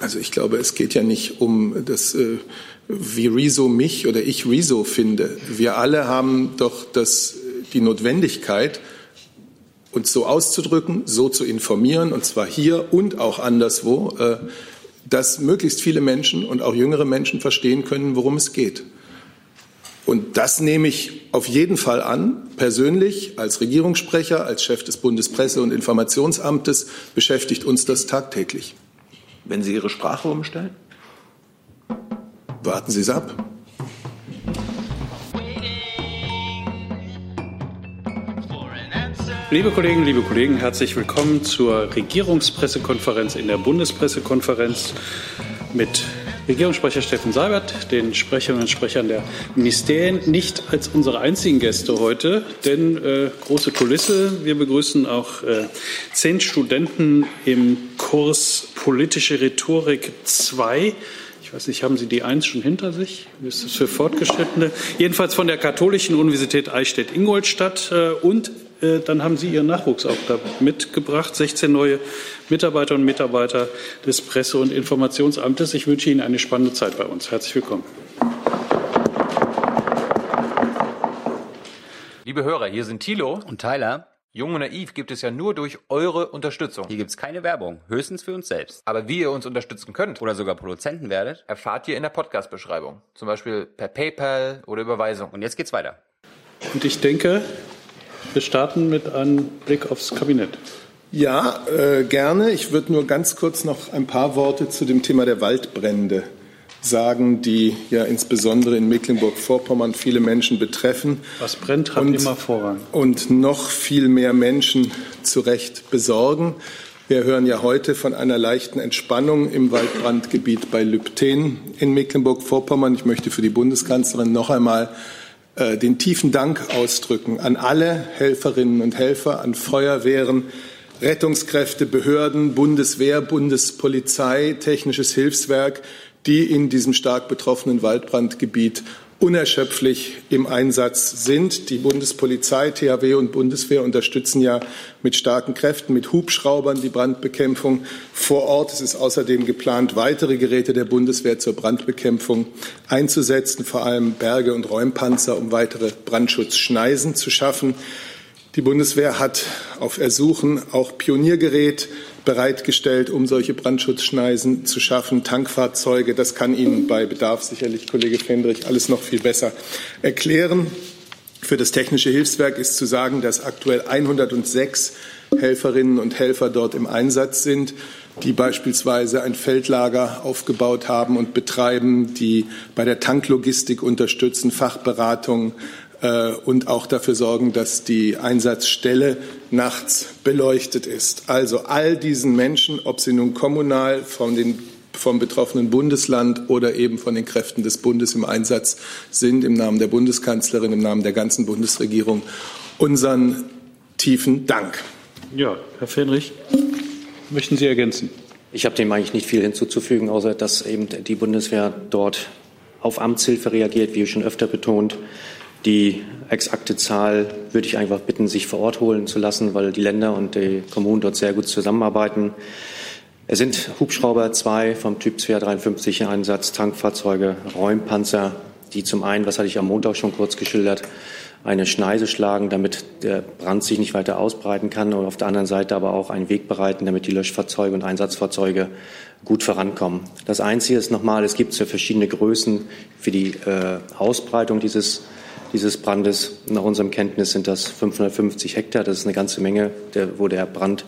Also ich glaube, es geht ja nicht um das, äh, wie Rezo mich oder ich Rezo finde. Wir alle haben doch das, die Notwendigkeit, uns so auszudrücken, so zu informieren, und zwar hier und auch anderswo, äh, dass möglichst viele Menschen und auch jüngere Menschen verstehen können, worum es geht. Und das nehme ich auf jeden Fall an. Persönlich als Regierungssprecher, als Chef des Bundespresse- und Informationsamtes beschäftigt uns das tagtäglich. Wenn Sie Ihre Sprache umstellen? Warten Sie es ab. Liebe Kolleginnen, liebe Kollegen, herzlich willkommen zur Regierungspressekonferenz in der Bundespressekonferenz mit Regierungssprecher Steffen Seibert, den Sprecherinnen und Sprechern der Ministerien, nicht als unsere einzigen Gäste heute, denn äh, große Kulisse. Wir begrüßen auch äh, zehn Studenten im Kurs Politische Rhetorik 2 ich weiß nicht, haben Sie die eins schon hinter sich? Ist das für Fortgeschrittene? Jedenfalls von der Katholischen Universität Eichstätt-Ingolstadt. Äh, und dann haben Sie Ihren Nachwuchs auch da mitgebracht. 16 neue Mitarbeiter und Mitarbeiter des Presse- und Informationsamtes. Ich wünsche Ihnen eine spannende Zeit bei uns. Herzlich willkommen. Liebe Hörer, hier sind Thilo und Tyler. Jung und Naiv gibt es ja nur durch eure Unterstützung. Hier gibt es keine Werbung, höchstens für uns selbst. Aber wie ihr uns unterstützen könnt oder sogar Produzenten werdet, erfahrt ihr in der Podcast-Beschreibung. Zum Beispiel per PayPal oder Überweisung. Und jetzt geht's weiter. Und ich denke, wir starten mit einem Blick aufs Kabinett. Ja, äh, gerne. Ich würde nur ganz kurz noch ein paar Worte zu dem Thema der Waldbrände sagen, die ja insbesondere in Mecklenburg-Vorpommern viele Menschen betreffen. Was brennt, hat und, immer Vorrang. Und noch viel mehr Menschen zu Recht besorgen. Wir hören ja heute von einer leichten Entspannung im Waldbrandgebiet bei Lübten in Mecklenburg-Vorpommern. Ich möchte für die Bundeskanzlerin noch einmal den tiefen Dank ausdrücken an alle Helferinnen und Helfer, an Feuerwehren, Rettungskräfte, Behörden, Bundeswehr, Bundespolizei, technisches Hilfswerk, die in diesem stark betroffenen Waldbrandgebiet unerschöpflich im Einsatz sind. Die Bundespolizei, THW und Bundeswehr unterstützen ja mit starken Kräften, mit Hubschraubern die Brandbekämpfung vor Ort. Es ist außerdem geplant, weitere Geräte der Bundeswehr zur Brandbekämpfung einzusetzen, vor allem Berge- und Räumpanzer, um weitere Brandschutzschneisen zu schaffen. Die Bundeswehr hat auf Ersuchen auch Pioniergerät bereitgestellt, um solche Brandschutzschneisen zu schaffen, Tankfahrzeuge. Das kann Ihnen bei Bedarf sicherlich Kollege Fendrich alles noch viel besser erklären. Für das technische Hilfswerk ist zu sagen, dass aktuell 106 Helferinnen und Helfer dort im Einsatz sind, die beispielsweise ein Feldlager aufgebaut haben und betreiben, die bei der Tanklogistik unterstützen, Fachberatung äh, und auch dafür sorgen, dass die Einsatzstelle nachts beleuchtet ist. Also all diesen Menschen, ob sie nun kommunal von den vom betroffenen Bundesland oder eben von den Kräften des Bundes im Einsatz sind, im Namen der Bundeskanzlerin, im Namen der ganzen Bundesregierung, unseren tiefen Dank. Ja, Herr Fenrich, möchten Sie ergänzen? Ich habe dem eigentlich nicht viel hinzuzufügen, außer dass eben die Bundeswehr dort auf Amtshilfe reagiert, wie schon öfter betont. Die exakte Zahl würde ich einfach bitten, sich vor Ort holen zu lassen, weil die Länder und die Kommunen dort sehr gut zusammenarbeiten. Es sind Hubschrauber zwei vom Typ 253 Einsatz, Tankfahrzeuge, Räumpanzer, die zum einen, was hatte ich am Montag schon kurz geschildert, eine Schneise schlagen, damit der Brand sich nicht weiter ausbreiten kann und auf der anderen Seite aber auch einen Weg bereiten, damit die Löschfahrzeuge und Einsatzfahrzeuge gut vorankommen. Das Einzige ist nochmal, es gibt verschiedene Größen für die äh, Ausbreitung dieses dieses Brandes. Nach unserem Kenntnis sind das 550 Hektar. Das ist eine ganze Menge, der, wo der Brand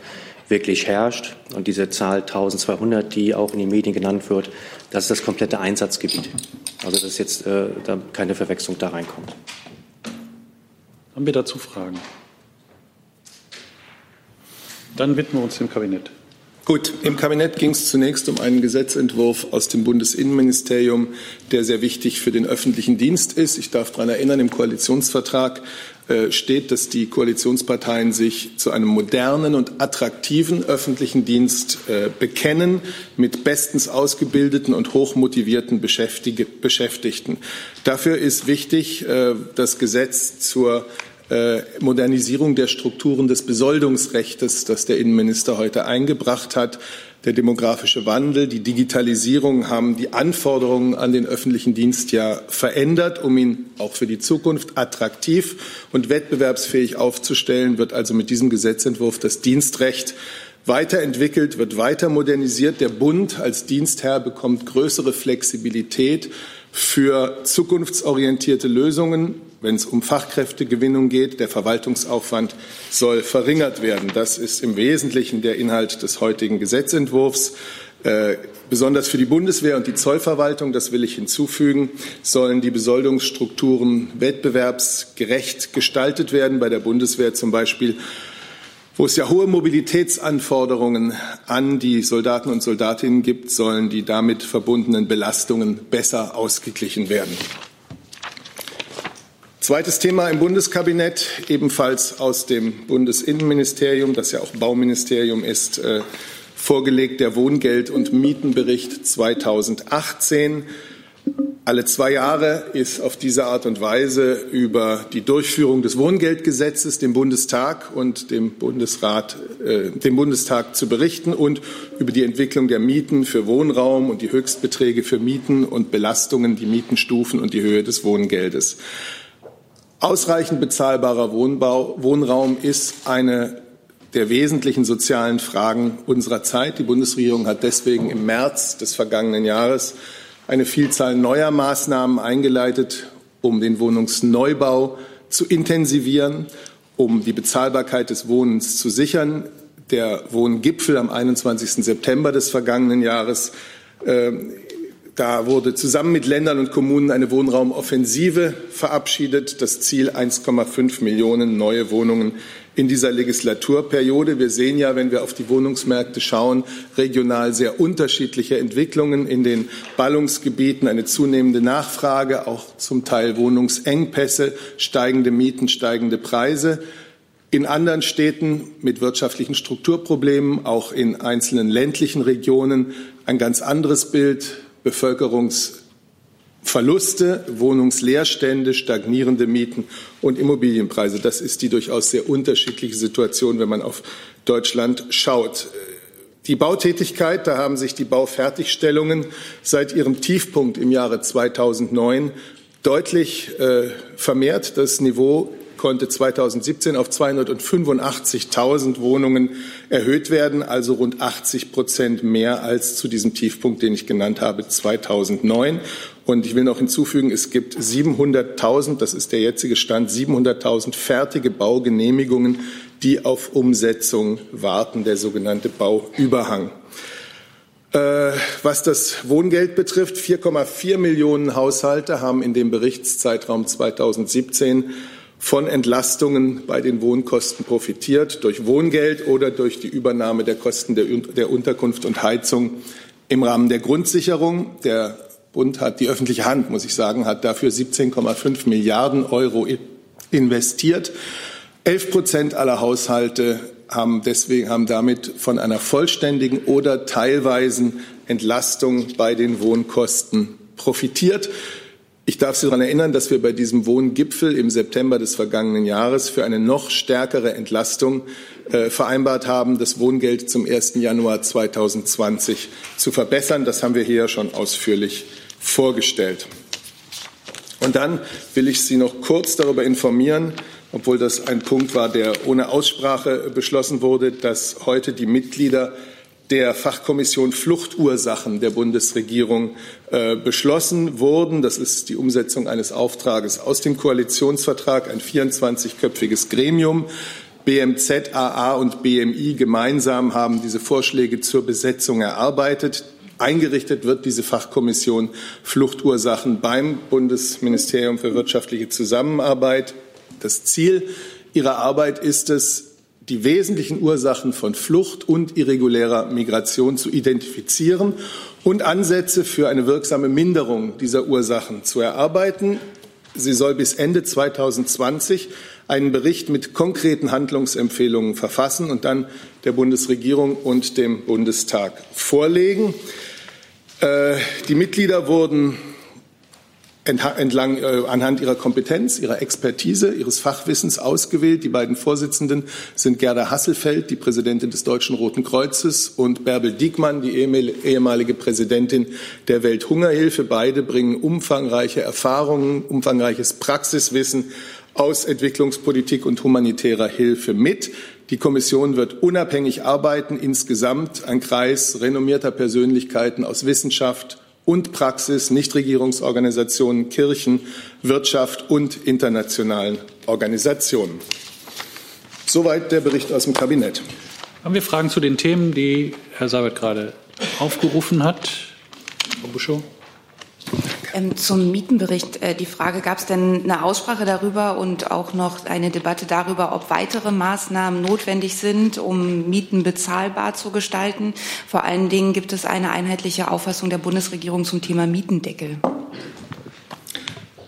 wirklich herrscht. Und diese Zahl 1200, die auch in den Medien genannt wird, das ist das komplette Einsatzgebiet. Also dass jetzt äh, da keine Verwechslung da reinkommt. Haben wir dazu Fragen? Dann widmen wir uns dem Kabinett. Gut, im Kabinett ging es zunächst um einen Gesetzentwurf aus dem Bundesinnenministerium, der sehr wichtig für den öffentlichen Dienst ist. Ich darf daran erinnern, im Koalitionsvertrag äh, steht, dass die Koalitionsparteien sich zu einem modernen und attraktiven öffentlichen Dienst äh, bekennen, mit bestens ausgebildeten und hochmotivierten Beschäftigten. Dafür ist wichtig, äh, das Gesetz zur Modernisierung der Strukturen des Besoldungsrechts, das der Innenminister heute eingebracht hat. Der demografische Wandel, die Digitalisierung haben die Anforderungen an den öffentlichen Dienst ja verändert, um ihn auch für die Zukunft attraktiv und wettbewerbsfähig aufzustellen, wird also mit diesem Gesetzentwurf das Dienstrecht weiterentwickelt, wird weiter modernisiert. Der Bund als Dienstherr bekommt größere Flexibilität für zukunftsorientierte Lösungen, wenn es um Fachkräftegewinnung geht. Der Verwaltungsaufwand soll verringert werden. Das ist im Wesentlichen der Inhalt des heutigen Gesetzentwurfs. Äh, besonders für die Bundeswehr und die Zollverwaltung, das will ich hinzufügen, sollen die Besoldungsstrukturen wettbewerbsgerecht gestaltet werden. Bei der Bundeswehr zum Beispiel wo es ja hohe Mobilitätsanforderungen an die Soldaten und Soldatinnen gibt, sollen die damit verbundenen Belastungen besser ausgeglichen werden. Zweites Thema im Bundeskabinett, ebenfalls aus dem Bundesinnenministerium, das ja auch Bauministerium ist, äh, vorgelegt der Wohngeld- und Mietenbericht 2018. Alle zwei Jahre ist auf diese Art und Weise über die Durchführung des Wohngeldgesetzes dem Bundestag und dem Bundesrat, äh, dem Bundestag zu berichten und über die Entwicklung der Mieten für Wohnraum und die Höchstbeträge für Mieten und Belastungen, die Mietenstufen und die Höhe des Wohngeldes. Ausreichend bezahlbarer Wohnbau, Wohnraum ist eine der wesentlichen sozialen Fragen unserer Zeit. Die Bundesregierung hat deswegen im März des vergangenen Jahres eine Vielzahl neuer Maßnahmen eingeleitet, um den Wohnungsneubau zu intensivieren, um die Bezahlbarkeit des Wohnens zu sichern. Der Wohngipfel am 21. September des vergangenen Jahres äh, da wurde zusammen mit Ländern und Kommunen eine Wohnraumoffensive verabschiedet. Das Ziel 1,5 Millionen neue Wohnungen in dieser Legislaturperiode. Wir sehen ja, wenn wir auf die Wohnungsmärkte schauen, regional sehr unterschiedliche Entwicklungen in den Ballungsgebieten, eine zunehmende Nachfrage, auch zum Teil Wohnungsengpässe, steigende Mieten, steigende Preise. In anderen Städten mit wirtschaftlichen Strukturproblemen, auch in einzelnen ländlichen Regionen, ein ganz anderes Bild. Bevölkerungs Verluste, Wohnungsleerstände, stagnierende Mieten und Immobilienpreise. Das ist die durchaus sehr unterschiedliche Situation, wenn man auf Deutschland schaut. Die Bautätigkeit, da haben sich die Baufertigstellungen seit ihrem Tiefpunkt im Jahre 2009 deutlich äh, vermehrt. Das Niveau konnte 2017 auf 285.000 Wohnungen erhöht werden, also rund 80 Prozent mehr als zu diesem Tiefpunkt, den ich genannt habe, 2009. Und ich will noch hinzufügen, es gibt 700.000, das ist der jetzige Stand, 700.000 fertige Baugenehmigungen, die auf Umsetzung warten, der sogenannte Bauüberhang. Äh, was das Wohngeld betrifft, 4,4 Millionen Haushalte haben in dem Berichtszeitraum 2017 von Entlastungen bei den Wohnkosten profitiert, durch Wohngeld oder durch die Übernahme der Kosten der, der Unterkunft und Heizung im Rahmen der Grundsicherung. Der Bund hat, die öffentliche Hand, muss ich sagen, hat dafür 17,5 Milliarden Euro investiert. Elf Prozent aller Haushalte haben deswegen haben damit von einer vollständigen oder teilweisen Entlastung bei den Wohnkosten profitiert. Ich darf Sie daran erinnern, dass wir bei diesem Wohngipfel im September des vergangenen Jahres für eine noch stärkere Entlastung äh, vereinbart haben, das Wohngeld zum 1. Januar 2020 zu verbessern. Das haben wir hier schon ausführlich vorgestellt. Und dann will ich Sie noch kurz darüber informieren, obwohl das ein Punkt war, der ohne Aussprache beschlossen wurde, dass heute die Mitglieder der Fachkommission Fluchtursachen der Bundesregierung äh, beschlossen wurden. Das ist die Umsetzung eines Auftrages aus dem Koalitionsvertrag, ein 24-köpfiges Gremium. BMZ, AA und BMI gemeinsam haben diese Vorschläge zur Besetzung erarbeitet. Eingerichtet wird diese Fachkommission Fluchtursachen beim Bundesministerium für wirtschaftliche Zusammenarbeit. Das Ziel ihrer Arbeit ist es, die wesentlichen Ursachen von Flucht und irregulärer Migration zu identifizieren und Ansätze für eine wirksame Minderung dieser Ursachen zu erarbeiten. Sie soll bis Ende 2020 einen Bericht mit konkreten Handlungsempfehlungen verfassen und dann der Bundesregierung und dem Bundestag vorlegen. Äh, die Mitglieder wurden entlang, äh, anhand ihrer Kompetenz, ihrer Expertise, ihres Fachwissens ausgewählt. Die beiden Vorsitzenden sind Gerda Hasselfeld, die Präsidentin des Deutschen Roten Kreuzes, und Bärbel Diekmann, die ehemalige Präsidentin der Welthungerhilfe. Beide bringen umfangreiche Erfahrungen, umfangreiches Praxiswissen aus Entwicklungspolitik und humanitärer Hilfe mit. Die Kommission wird unabhängig arbeiten, insgesamt ein Kreis renommierter Persönlichkeiten aus Wissenschaft, und Praxis, Nichtregierungsorganisationen, Kirchen, Wirtschaft und internationalen Organisationen. Soweit der Bericht aus dem Kabinett. Haben wir Fragen zu den Themen, die Herr Sabat gerade aufgerufen hat? Frau Buschow? Ähm, zum Mietenbericht äh, die Frage, gab es denn eine Aussprache darüber und auch noch eine Debatte darüber, ob weitere Maßnahmen notwendig sind, um Mieten bezahlbar zu gestalten? Vor allen Dingen gibt es eine einheitliche Auffassung der Bundesregierung zum Thema Mietendeckel.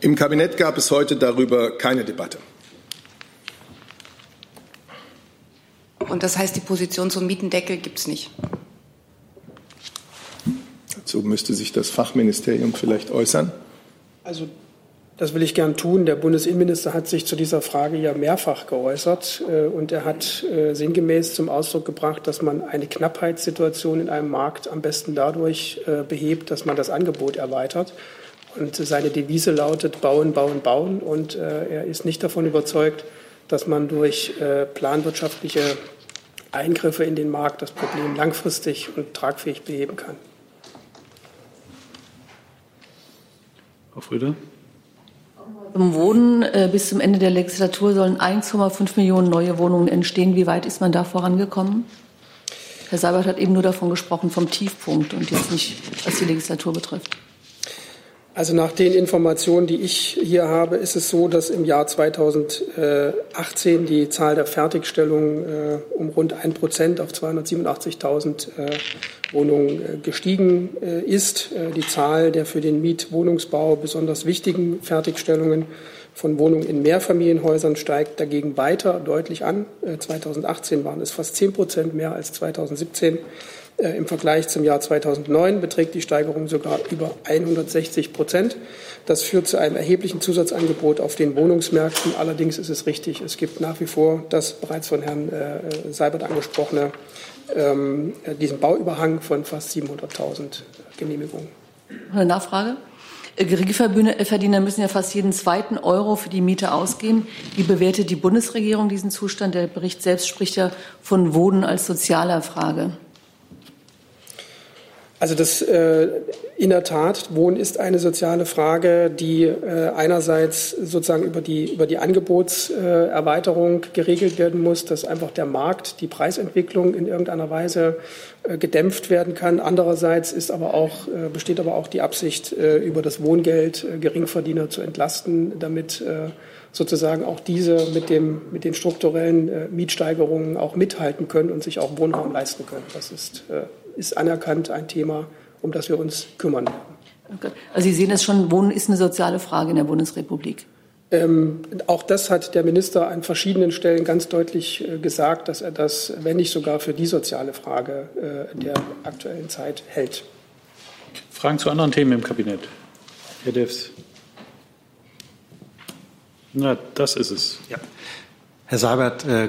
Im Kabinett gab es heute darüber keine Debatte. Und das heißt, die Position zum Mietendeckel gibt es nicht? Dazu müsste sich das Fachministerium vielleicht äußern. Also das will ich gern tun. Der Bundesinnenminister hat sich zu dieser Frage ja mehrfach geäußert äh, und er hat äh, sinngemäß zum Ausdruck gebracht, dass man eine Knappheitssituation in einem Markt am besten dadurch äh, behebt, dass man das Angebot erweitert. Und seine Devise lautet bauen, bauen, bauen. Und er ist nicht davon überzeugt, dass man durch planwirtschaftliche Eingriffe in den Markt das Problem langfristig und tragfähig beheben kann. Frau Fröde? Im Wohnen äh, bis zum Ende der Legislatur sollen 1,5 Millionen neue Wohnungen entstehen. Wie weit ist man da vorangekommen? Herr Seibert hat eben nur davon gesprochen, vom Tiefpunkt und jetzt nicht, was die Legislatur betrifft. Also nach den Informationen, die ich hier habe, ist es so, dass im Jahr 2018 die Zahl der Fertigstellungen äh, um rund ein Prozent auf 287.000 äh, Wohnungen äh, gestiegen ist. Die Zahl der für den Mietwohnungsbau besonders wichtigen Fertigstellungen von Wohnungen in Mehrfamilienhäusern steigt dagegen weiter deutlich an. 2018 waren es fast 10 Prozent mehr als 2017. Äh, Im Vergleich zum Jahr 2009 beträgt die Steigerung sogar über 160 Prozent. Das führt zu einem erheblichen Zusatzangebot auf den Wohnungsmärkten. Allerdings ist es richtig, es gibt nach wie vor das bereits von Herrn äh, Seibert angesprochene, ähm, diesen Bauüberhang von fast 700.000 Genehmigungen. Eine Nachfrage? Äh, Geringverdiener müssen ja fast jeden zweiten Euro für die Miete ausgeben. Wie bewertet die Bundesregierung diesen Zustand? Der Bericht selbst spricht ja von Wohnen als sozialer Frage. Also das äh, in der Tat, Wohnen ist eine soziale Frage, die äh, einerseits sozusagen über die, über die Angebotserweiterung äh, geregelt werden muss, dass einfach der Markt, die Preisentwicklung in irgendeiner Weise äh, gedämpft werden kann. Andererseits ist aber auch, äh, besteht aber auch die Absicht, äh, über das Wohngeld Geringverdiener zu entlasten, damit sozusagen auch diese mit, dem, mit den strukturellen Mietsteigerungen auch mithalten können und sich auch Wohnraum leisten können. Das ist ist anerkannt ein Thema, um das wir uns kümmern werden. Also Sie sehen es schon, Wohnen ist eine soziale Frage in der Bundesrepublik. Ähm, auch das hat der Minister an verschiedenen Stellen ganz deutlich äh, gesagt, dass er das, wenn nicht sogar für die soziale Frage äh, der aktuellen Zeit hält. Fragen zu anderen Themen im Kabinett? Herr Devs. Na, das ist es. Ja. Herr Seibert, äh,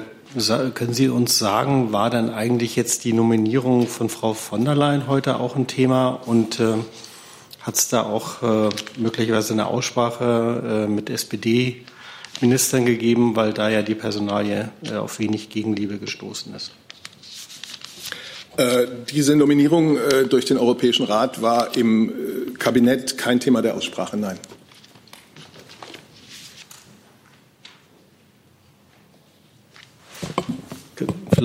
können Sie uns sagen, war denn eigentlich jetzt die Nominierung von Frau von der Leyen heute auch ein Thema und äh, hat es da auch äh, möglicherweise eine Aussprache äh, mit SPD-Ministern gegeben, weil da ja die Personalie äh, auf wenig Gegenliebe gestoßen ist? Äh, diese Nominierung äh, durch den Europäischen Rat war im Kabinett kein Thema der Aussprache, nein.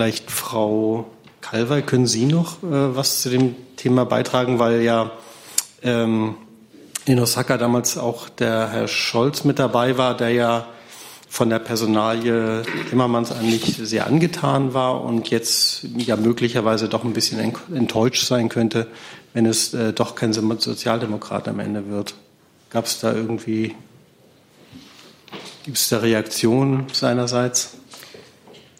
Vielleicht Frau Kalwey, können Sie noch äh, was zu dem Thema beitragen, weil ja ähm, in Osaka damals auch der Herr Scholz mit dabei war, der ja von der Personalie Timmermans eigentlich sehr angetan war und jetzt ja möglicherweise doch ein bisschen enttäuscht sein könnte, wenn es äh, doch kein Sozialdemokrat am Ende wird. Gab es da irgendwie, gibt es da Reaktionen seinerseits?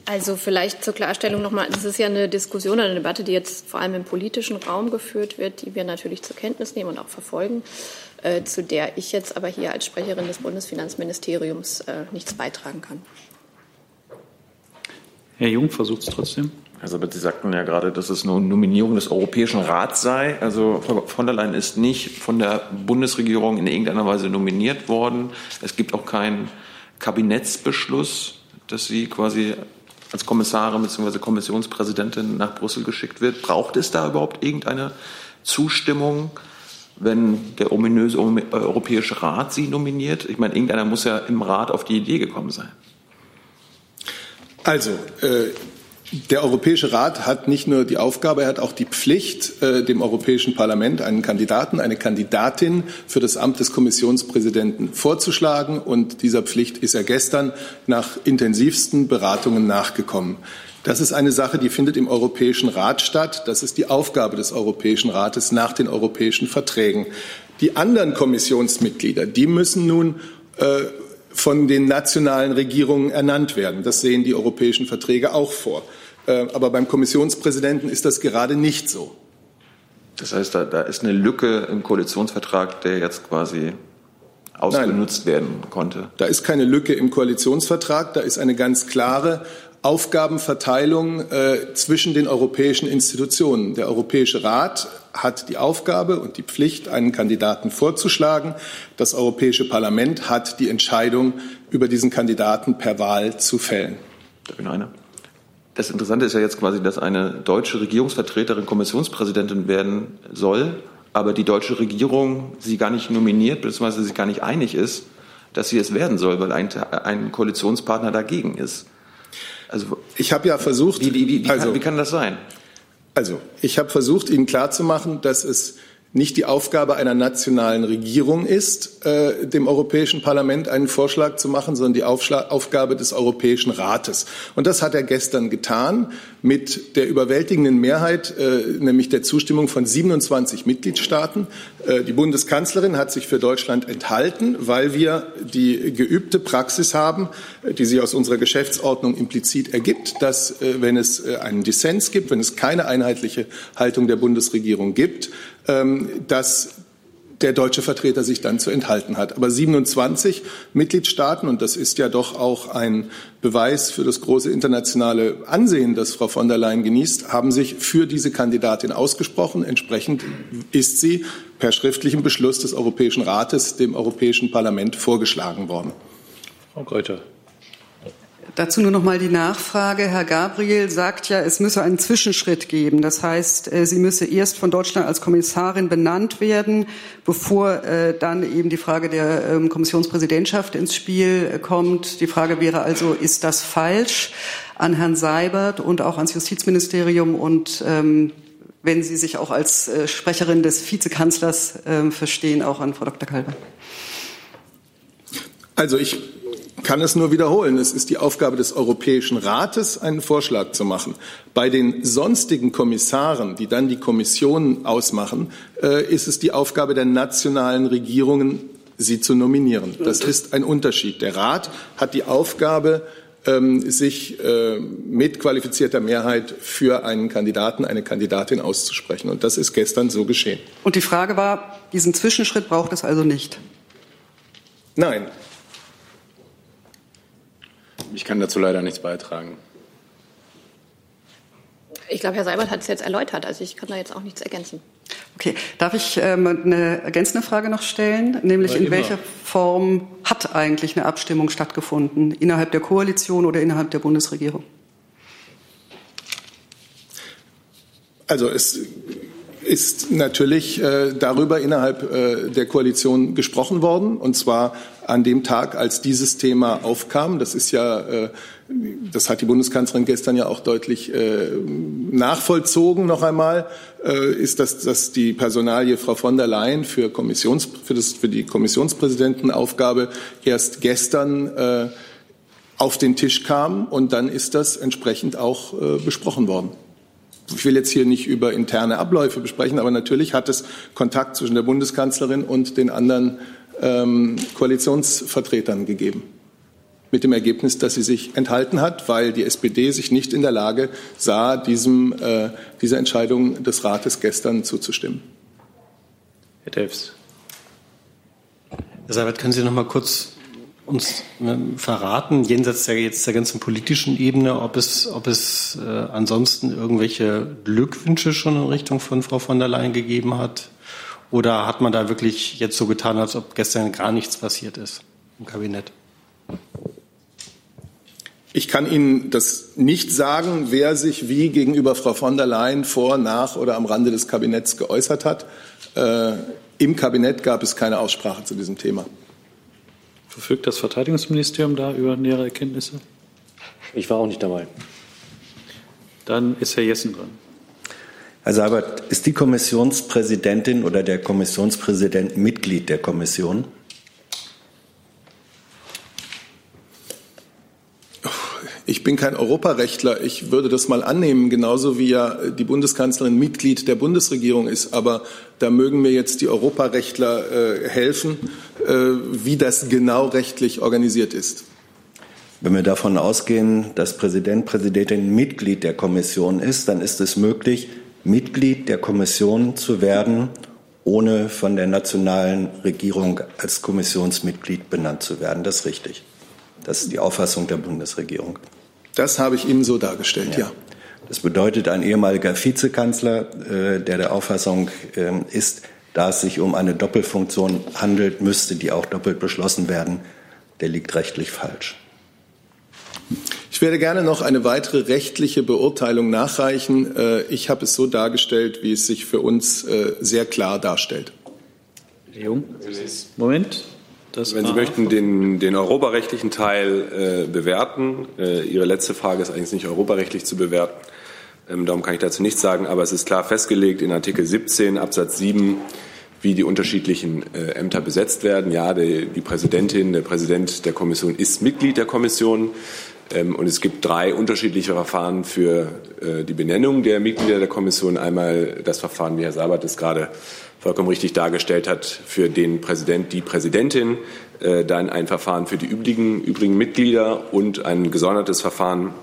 Also vielleicht zur Klarstellung nochmal, das ist ja eine Diskussion, eine Debatte, die jetzt vor allem im politischen Raum geführt wird, die wir natürlich zur Kenntnis nehmen und auch verfolgen, äh, zu der ich jetzt aber hier als Sprecherin des Bundesfinanzministeriums äh, nichts beitragen kann. Herr Jung versucht es trotzdem. Also, Sie sagten ja gerade, dass es eine Nominierung des Europäischen Rats sei. Also, Frau von der Leyen ist nicht von der Bundesregierung in irgendeiner Weise nominiert worden. Es gibt auch keinen Kabinettsbeschluss, dass sie quasi als Kommissarin bzw. Kommissionspräsidentin nach Brüssel geschickt wird. Braucht es da überhaupt irgendeine Zustimmung, wenn der ominöse Europäische Rat sie nominiert? Ich meine, irgendeiner muss ja im Rat auf die Idee gekommen sein. Also, äh, der Europäische Rat hat nicht nur die Aufgabe, er hat auch die Pflicht, äh, dem Europäischen Parlament einen Kandidaten, eine Kandidatin für das Amt des Kommissionspräsidenten vorzuschlagen. Und dieser Pflicht ist er gestern nach intensivsten Beratungen nachgekommen. Das ist eine Sache, die findet im Europäischen Rat statt. Das ist die Aufgabe des Europäischen Rates nach den europäischen Verträgen. Die anderen Kommissionsmitglieder, die müssen nun äh, von den nationalen Regierungen ernannt werden. Das sehen die europäischen Verträge auch vor. Äh, aber beim Kommissionspräsidenten ist das gerade nicht so. Das heißt, da, da ist eine Lücke im Koalitionsvertrag, der jetzt quasi ausgenutzt Nein, werden konnte. Da ist keine Lücke im Koalitionsvertrag, da ist eine ganz klare Aufgabenverteilung äh, zwischen den europäischen Institutionen. Der Europäische Rat hat die Aufgabe und die Pflicht, einen Kandidaten vorzuschlagen. Das Europäische Parlament hat die Entscheidung über diesen Kandidaten per Wahl zu fällen. Darf ich noch eine? Das Interessante ist ja jetzt quasi, dass eine deutsche Regierungsvertreterin Kommissionspräsidentin werden soll, aber die deutsche Regierung sie gar nicht nominiert, beziehungsweise sich gar nicht einig ist, dass sie es werden soll, weil ein, ein Koalitionspartner dagegen ist. Also ich habe ja versucht, wie, wie, wie, also, kann, wie kann das sein? Also ich habe versucht, Ihnen klarzumachen, dass es nicht die Aufgabe einer nationalen Regierung ist, äh, dem Europäischen Parlament einen Vorschlag zu machen, sondern die Aufschlag Aufgabe des Europäischen Rates. Und das hat er gestern getan mit der überwältigenden Mehrheit, äh, nämlich der Zustimmung von 27 Mitgliedstaaten. Äh, die Bundeskanzlerin hat sich für Deutschland enthalten, weil wir die geübte Praxis haben, die sich aus unserer Geschäftsordnung implizit ergibt, dass äh, wenn es äh, einen Dissens gibt, wenn es keine einheitliche Haltung der Bundesregierung gibt, dass der deutsche Vertreter sich dann zu enthalten hat. Aber 27 Mitgliedstaaten, und das ist ja doch auch ein Beweis für das große internationale Ansehen, das Frau von der Leyen genießt, haben sich für diese Kandidatin ausgesprochen. Entsprechend ist sie per schriftlichem Beschluss des Europäischen Rates dem Europäischen Parlament vorgeschlagen worden. Frau Greuter. Dazu nur noch mal die Nachfrage. Herr Gabriel sagt ja, es müsse einen Zwischenschritt geben. Das heißt, äh, sie müsse erst von Deutschland als Kommissarin benannt werden, bevor äh, dann eben die Frage der ähm, Kommissionspräsidentschaft ins Spiel äh, kommt. Die Frage wäre also, ist das falsch an Herrn Seibert und auch ans Justizministerium und ähm, wenn Sie sich auch als Sprecherin des Vizekanzlers ähm, verstehen, auch an Frau Dr. Kalber? Also ich kann es nur wiederholen. Es ist die Aufgabe des Europäischen Rates, einen Vorschlag zu machen. Bei den sonstigen Kommissaren, die dann die Kommission ausmachen, äh, ist es die Aufgabe der nationalen Regierungen, sie zu nominieren. Das ist ein Unterschied. Der Rat hat die Aufgabe, ähm, sich äh, mit qualifizierter Mehrheit für einen Kandidaten, eine Kandidatin auszusprechen. Und das ist gestern so geschehen. Und die Frage war, diesen Zwischenschritt braucht es also nicht? Nein, ich kann dazu leider nichts beitragen. Ich glaube, Herr Seibert hat es jetzt erläutert. Also ich kann da jetzt auch nichts ergänzen. Okay, darf ich ähm, eine ergänzende Frage noch stellen? Nämlich in welcher Form hat eigentlich eine Abstimmung stattgefunden? Innerhalb der Koalition oder innerhalb der Bundesregierung? Also es ist natürlich äh, darüber innerhalb äh, der Koalition gesprochen worden, und zwar an dem Tag, als dieses Thema aufkam. Das ist ja, äh, das hat die Bundeskanzlerin gestern ja auch deutlich äh, nachvollzogen noch einmal, äh, ist, dass, dass die Personalie Frau von der Leyen für, Kommissions, für, das, für die Kommissionspräsidentenaufgabe erst gestern auf den Tisch kam und dann ist das entsprechend auch besprochen worden ich will jetzt hier nicht über interne Abläufe besprechen, aber natürlich hat es Kontakt zwischen der Bundeskanzlerin und den anderen ähm, Koalitionsvertretern gegeben. mit dem Ergebnis, dass sie sich enthalten hat, weil die SPD sich nicht in der Lage sah, diesem, äh, dieser Entscheidung des Rates gestern zuzustimmen. Herr Delfs. Herr Seibert, können Sie noch mal kurz uns äh, verraten, jenseits der jetzt der ganzen politischen Ebene, ob es, ob es äh, ansonsten irgendwelche Glückwünsche schon in Richtung von Frau von der Leyen gegeben hat? Oder hat man da wirklich jetzt so getan, als ob gestern gar nichts passiert ist im Kabinett? Ich kann Ihnen das nicht sagen, wer sich wie gegenüber Frau von der Leyen vor, nach oder am Rande des Kabinetts geäußert hat. Äh, Im Kabinett gab es keine Aussprache zu diesem Thema. Verfügt das Verteidigungsministerium da über nähere Erkenntnisse? Ich war auch nicht dabei. Dann ist Herr Jessen dran. Herr Seibert, ist die Kommissionspräsidentin oder der Kommissionspräsident Mitglied der Kommission? Ich bin kein Europarechtler. Ich würde das mal annehmen, genauso wie ja die Bundeskanzlerin Mitglied der Bundesregierung ist. Aber da mögen mir jetzt die Europarechtler äh, helfen, äh, wie das genau rechtlich organisiert ist. Wenn wir davon ausgehen, dass Präsident, Präsidentin Mitglied der Kommission ist, dann ist es möglich, Mitglied der Kommission zu werden, ohne von der nationalen Regierung als Kommissionsmitglied benannt zu werden. Das ist richtig. Das ist die Auffassung der Bundesregierung. Das habe ich Ihnen so dargestellt, ja. ja. Das bedeutet, ein ehemaliger Vizekanzler, äh, der der Auffassung äh, ist, da es sich um eine Doppelfunktion handelt, müsste die auch doppelt beschlossen werden. Der liegt rechtlich falsch. Ich werde gerne noch eine weitere rechtliche Beurteilung nachreichen. Äh, ich habe es so dargestellt, wie es sich für uns äh, sehr klar darstellt. Jung. Moment. Das Wenn Sie möchten den, den europarechtlichen Teil äh, bewerten, äh, Ihre letzte Frage ist eigentlich nicht europarechtlich zu bewerten. Ähm, darum kann ich dazu nichts sagen, aber es ist klar festgelegt in Artikel 17 Absatz 7, wie die unterschiedlichen äh, Ämter besetzt werden. Ja, die, die Präsidentin, der Präsident der Kommission ist Mitglied der Kommission. Ähm, und es gibt drei unterschiedliche Verfahren für äh, die Benennung der Mitglieder der Kommission. Einmal das Verfahren, wie Herr Sabat es gerade vollkommen richtig dargestellt hat, für den Präsident, die Präsidentin, äh, dann ein Verfahren für die übrigen, übrigen Mitglieder und ein gesondertes Verfahren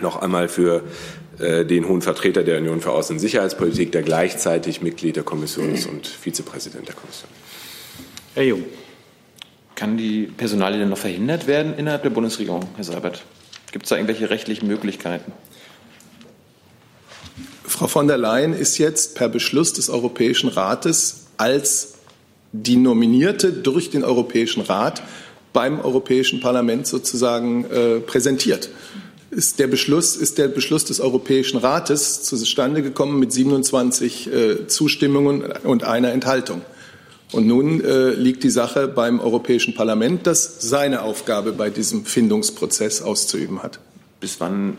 noch einmal für äh, den hohen Vertreter der Union für Außen- und Sicherheitspolitik, der gleichzeitig Mitglied der Kommission ist und Vizepräsident der Kommission. Herr Jung. Kann die Personalie denn noch verhindert werden innerhalb der Bundesregierung, Herr Seibert? Gibt es da irgendwelche rechtlichen Möglichkeiten? Frau von der Leyen ist jetzt per Beschluss des Europäischen Rates als die Nominierte durch den Europäischen Rat beim Europäischen Parlament sozusagen äh, präsentiert. Ist der, Beschluss, ist der Beschluss des Europäischen Rates zustande gekommen mit 27 äh, Zustimmungen und einer Enthaltung. Und nun äh, liegt die Sache beim Europäischen Parlament, das seine Aufgabe bei diesem Findungsprozess auszuüben hat. Bis wann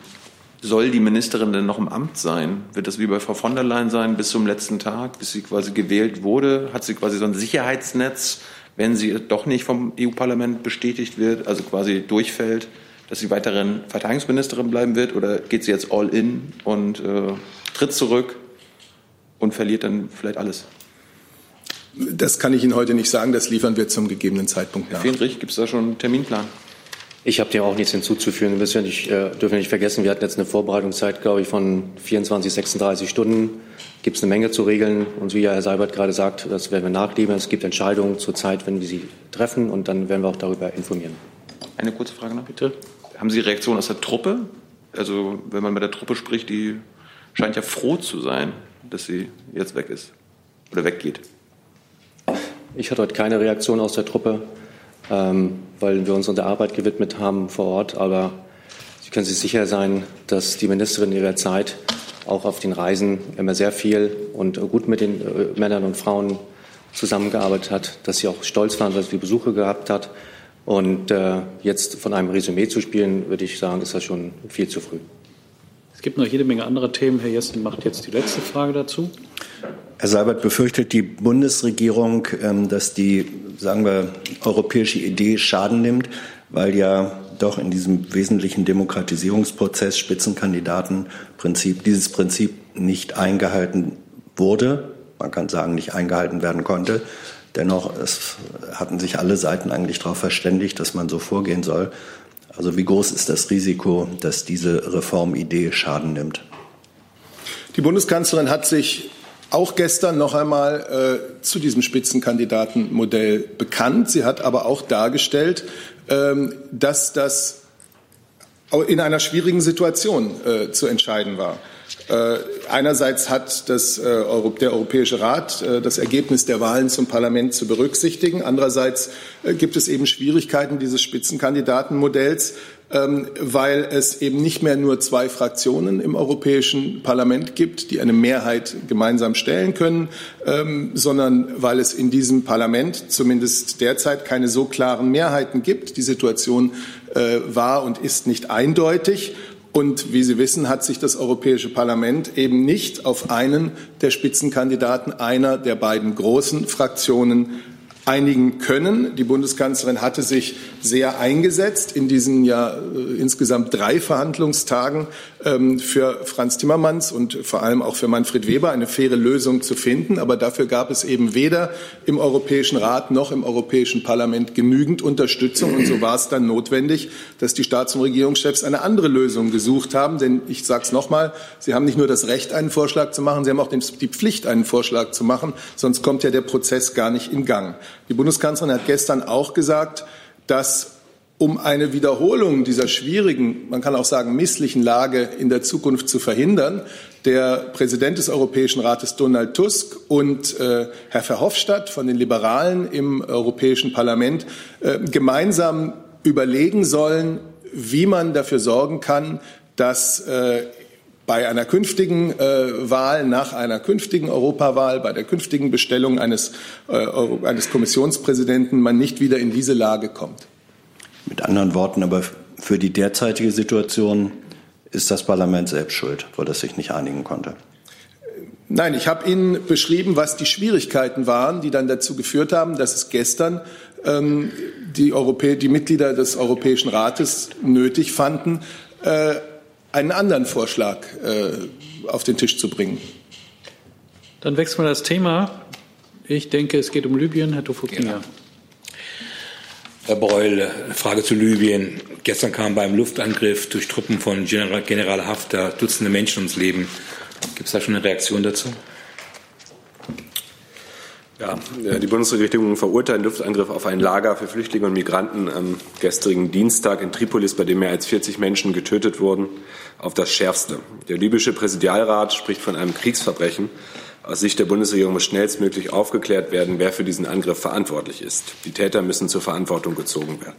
soll die Ministerin denn noch im Amt sein? Wird das wie bei Frau von der Leyen sein, bis zum letzten Tag, bis sie quasi gewählt wurde? Hat sie quasi so ein Sicherheitsnetz, wenn sie doch nicht vom EU-Parlament bestätigt wird, also quasi durchfällt, dass sie weiterhin Verteidigungsministerin bleiben wird? Oder geht sie jetzt all in und äh, tritt zurück und verliert dann vielleicht alles? Das kann ich Ihnen heute nicht sagen. Das liefern wir zum gegebenen Zeitpunkt nach. Herr Fendrich, gibt es da schon einen Terminplan? Ich habe dem auch nichts hinzuzufügen. Wir dürfen nicht, äh, dürfen nicht vergessen, wir hatten jetzt eine Vorbereitungszeit, glaube ich, von 24, 36 Stunden. Gibt es eine Menge zu regeln. Und wie ja Herr Seibert gerade sagt, das werden wir nachleben. Es gibt Entscheidungen zur Zeit, wenn wir sie treffen. Und dann werden wir auch darüber informieren. Eine kurze Frage noch, bitte. Haben Sie Reaktionen aus der Truppe? Also, wenn man mit der Truppe spricht, die scheint ja froh zu sein, dass sie jetzt weg ist oder weggeht. Ich hatte heute keine Reaktion aus der Truppe ähm, weil wir uns unserer Arbeit gewidmet haben vor Ort. Aber Sie können sich sicher sein, dass die Ministerin ihrer Zeit auch auf den Reisen immer sehr viel und gut mit den äh, Männern und Frauen zusammengearbeitet hat, dass sie auch stolz waren, dass sie Besuche gehabt hat. Und äh, jetzt von einem Resümee zu spielen, würde ich sagen, ist das schon viel zu früh. Es gibt noch jede Menge andere Themen. Herr Jessen macht jetzt die letzte Frage dazu. Herr Seibert, befürchtet die Bundesregierung, ähm, dass die, sagen wir, europäische Idee Schaden nimmt, weil ja doch in diesem wesentlichen Demokratisierungsprozess Spitzenkandidatenprinzip dieses Prinzip nicht eingehalten wurde, man kann sagen, nicht eingehalten werden konnte. Dennoch es hatten sich alle Seiten eigentlich darauf verständigt, dass man so vorgehen soll. Also wie groß ist das Risiko, dass diese Reformidee Schaden nimmt? Die Bundeskanzlerin hat sich auch gestern noch einmal äh, zu diesem Spitzenkandidatenmodell bekannt. Sie hat aber auch dargestellt, ähm, dass das in einer schwierigen Situation äh, zu entscheiden war. Äh, einerseits hat das, äh, der Europäische Rat äh, das Ergebnis der Wahlen zum Parlament zu berücksichtigen. Andererseits gibt es eben Schwierigkeiten dieses Spitzenkandidatenmodells, ähm, weil es eben nicht mehr nur zwei Fraktionen im Europäischen Parlament gibt, die eine Mehrheit gemeinsam stellen können, ähm, sondern weil es in diesem Parlament zumindest derzeit keine so klaren Mehrheiten gibt. Die Situation war und ist nicht eindeutig. Und wie Sie wissen, hat sich das Europäische Parlament eben nicht auf einen der Spitzenkandidaten einer der beiden großen Fraktionen einigen können. Die Bundeskanzlerin hatte sich sehr eingesetzt in diesen ja äh, insgesamt drei Verhandlungstagen ähm, für Franz Timmermans und vor allem auch für Manfred Weber eine faire Lösung zu finden. Aber dafür gab es eben weder im Europäischen Rat noch im Europäischen Parlament genügend Unterstützung. Und so war es dann notwendig, dass die Staats- und Regierungschefs eine andere Lösung gesucht haben. Denn ich sage es nochmal, sie haben nicht nur das Recht, einen Vorschlag zu machen, sie haben auch die Pflicht, einen Vorschlag zu machen. Sonst kommt ja der Prozess gar nicht in Gang. Die Bundeskanzlerin hat gestern auch gesagt, dass um eine Wiederholung dieser schwierigen, man kann auch sagen misslichen Lage in der Zukunft zu verhindern, der Präsident des Europäischen Rates Donald Tusk und äh, Herr Verhofstadt von den Liberalen im Europäischen Parlament äh, gemeinsam überlegen sollen, wie man dafür sorgen kann, dass äh, bei einer künftigen äh, Wahl, nach einer künftigen Europawahl, bei der künftigen Bestellung eines, äh, eines Kommissionspräsidenten man nicht wieder in diese Lage kommt. Mit anderen Worten, aber für die derzeitige Situation ist das Parlament selbst schuld, weil es sich nicht einigen konnte. Nein, ich habe Ihnen beschrieben, was die Schwierigkeiten waren, die dann dazu geführt haben, dass es gestern ähm, die, Europä die Mitglieder des Europäischen Rates nötig fanden, äh, einen anderen Vorschlag äh, auf den Tisch zu bringen. Dann wechseln wir das Thema. Ich denke, es geht um Libyen. Herr Tofokina. Genau. Herr Breul, Frage zu Libyen. Gestern kam beim Luftangriff durch Truppen von General, General Haftar Dutzende Menschen ums Leben. Gibt es da schon eine Reaktion dazu? Ja, die Bundesregierung verurteilt den Luftangriff auf ein Lager für Flüchtlinge und Migranten am gestrigen Dienstag in Tripolis, bei dem mehr als 40 Menschen getötet wurden, auf das Schärfste. Der libysche Präsidialrat spricht von einem Kriegsverbrechen. Aus Sicht der Bundesregierung muss schnellstmöglich aufgeklärt werden, wer für diesen Angriff verantwortlich ist. Die Täter müssen zur Verantwortung gezogen werden.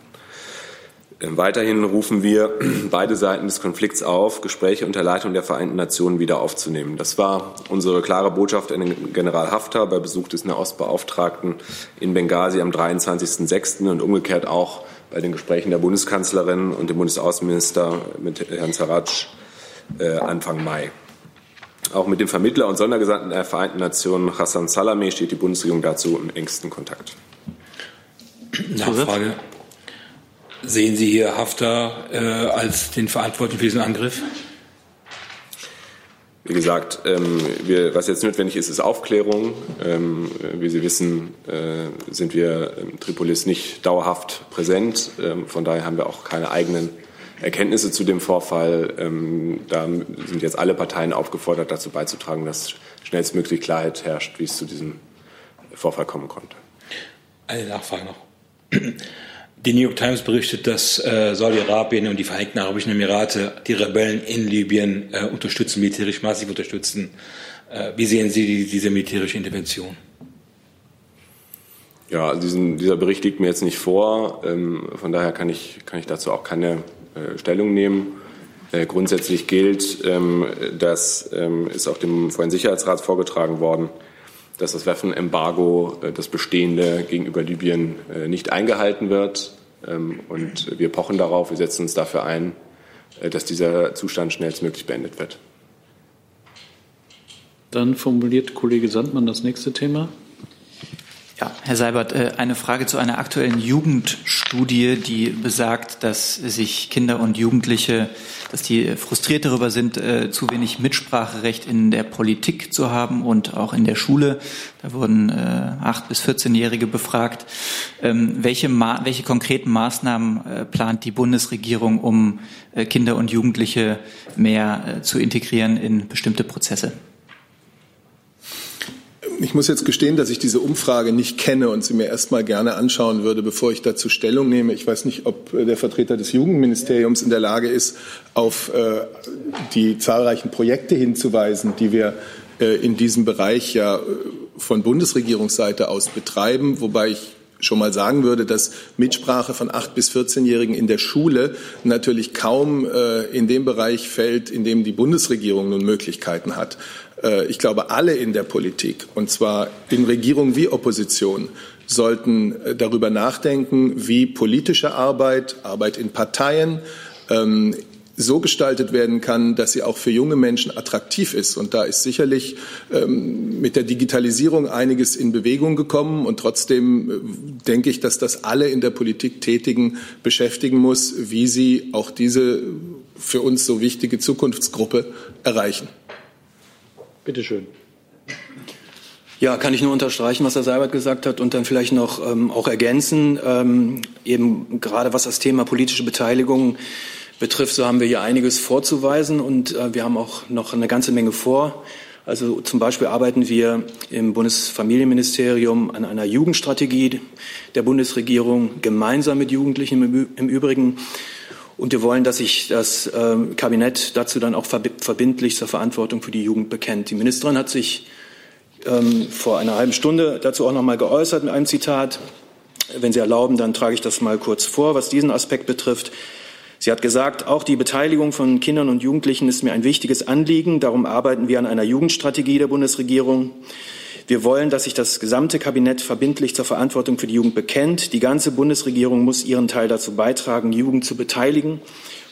Ähm, weiterhin rufen wir beide Seiten des Konflikts auf, Gespräche unter Leitung der Vereinten Nationen wieder aufzunehmen. Das war unsere klare Botschaft an General Haftar bei Besuch des Nahostbeauftragten in Benghazi am 23.06. und umgekehrt auch bei den Gesprächen der Bundeskanzlerin und dem Bundesaußenminister mit Herrn Sarraj äh, Anfang Mai. Auch mit dem Vermittler und Sondergesandten der Vereinten Nationen Hassan Salameh steht die Bundesregierung dazu im engsten Kontakt. Nachfrage. Sehen Sie hier Haftar äh, als den Verantwortlichen für diesen Angriff? Wie gesagt, ähm, wir, was jetzt notwendig ist, ist Aufklärung. Ähm, wie Sie wissen, äh, sind wir in Tripolis nicht dauerhaft präsent. Ähm, von daher haben wir auch keine eigenen Erkenntnisse zu dem Vorfall. Ähm, da sind jetzt alle Parteien aufgefordert, dazu beizutragen, dass schnellstmöglich Klarheit herrscht, wie es zu diesem Vorfall kommen konnte. Eine Nachfrage noch. Die New York Times berichtet, dass äh, Saudi-Arabien und die Vereinigten Arabischen Emirate die Rebellen in Libyen äh, unterstützen, militärisch massiv unterstützen. Äh, wie sehen Sie die, diese militärische Intervention? Ja, diesen, dieser Bericht liegt mir jetzt nicht vor. Ähm, von daher kann ich, kann ich dazu auch keine äh, Stellung nehmen. Äh, grundsätzlich gilt, ähm, das ähm, ist auch dem vorhin Sicherheitsrat vorgetragen worden, dass das Waffenembargo, äh, das bestehende gegenüber Libyen, nicht eingehalten wird. Ähm, und wir pochen darauf, wir setzen uns dafür ein, dass dieser Zustand schnellstmöglich beendet wird. Dann formuliert Kollege Sandmann das nächste Thema. Ja, Herr Seibert, äh, eine Frage zu einer aktuellen Jugendstudie, die besagt, dass sich Kinder und Jugendliche, dass die frustriert darüber sind, äh, zu wenig Mitspracherecht in der Politik zu haben und auch in der Schule. Da wurden 8- bis 14-Jährige befragt. Ähm, welche, welche konkreten Maßnahmen plant die Bundesregierung, um Kinder und Jugendliche mehr zu integrieren in bestimmte Prozesse? Ich muss jetzt gestehen, dass ich diese Umfrage nicht kenne und sie mir erst mal gerne anschauen würde, bevor ich dazu Stellung nehme. Ich weiß nicht, ob der Vertreter des Jugendministeriums in der Lage ist, auf äh, die zahlreichen Projekte hinzuweisen, die wir äh, in diesem Bereich ja äh, von Bundesregierungsseite aus betreiben, wobei ich schon mal sagen würde, dass Mitsprache von 8 bis 14-Jährigen in der Schule natürlich kaum äh, in dem Bereich fällt, in dem die Bundesregierung nun Möglichkeiten hat. Äh, ich glaube, alle in der Politik, und zwar in Regierung wie Opposition, sollten äh, darüber nachdenken, wie politische Arbeit, Arbeit in Parteien, ähm, so gestaltet werden kann, dass sie auch für junge Menschen attraktiv ist. Und da ist sicherlich ähm, mit der Digitalisierung einiges in Bewegung gekommen. Und trotzdem äh, denke ich, dass das alle in der Politik Tätigen beschäftigen muss, wie sie auch diese für uns so wichtige Zukunftsgruppe erreichen. Bitte schön. Ja, kann ich nur unterstreichen, was Herr Seibert gesagt hat und dann vielleicht noch ähm, auch ergänzen. Ähm, eben gerade was das Thema politische Beteiligung betrifft, so haben wir hier einiges vorzuweisen und äh, wir haben auch noch eine ganze Menge vor. Also zum Beispiel arbeiten wir im Bundesfamilienministerium an einer Jugendstrategie der Bundesregierung gemeinsam mit Jugendlichen im Übrigen. Und wir wollen, dass sich das äh, Kabinett dazu dann auch verbindlich zur Verantwortung für die Jugend bekennt. Die Ministerin hat sich ähm, vor einer halben Stunde dazu auch noch mal geäußert mit einem Zitat. Wenn Sie erlauben, dann trage ich das mal kurz vor, was diesen Aspekt betrifft. Sie hat gesagt, auch die Beteiligung von Kindern und Jugendlichen ist mir ein wichtiges Anliegen. Darum arbeiten wir an einer Jugendstrategie der Bundesregierung. Wir wollen, dass sich das gesamte Kabinett verbindlich zur Verantwortung für die Jugend bekennt. Die ganze Bundesregierung muss ihren Teil dazu beitragen, Jugend zu beteiligen,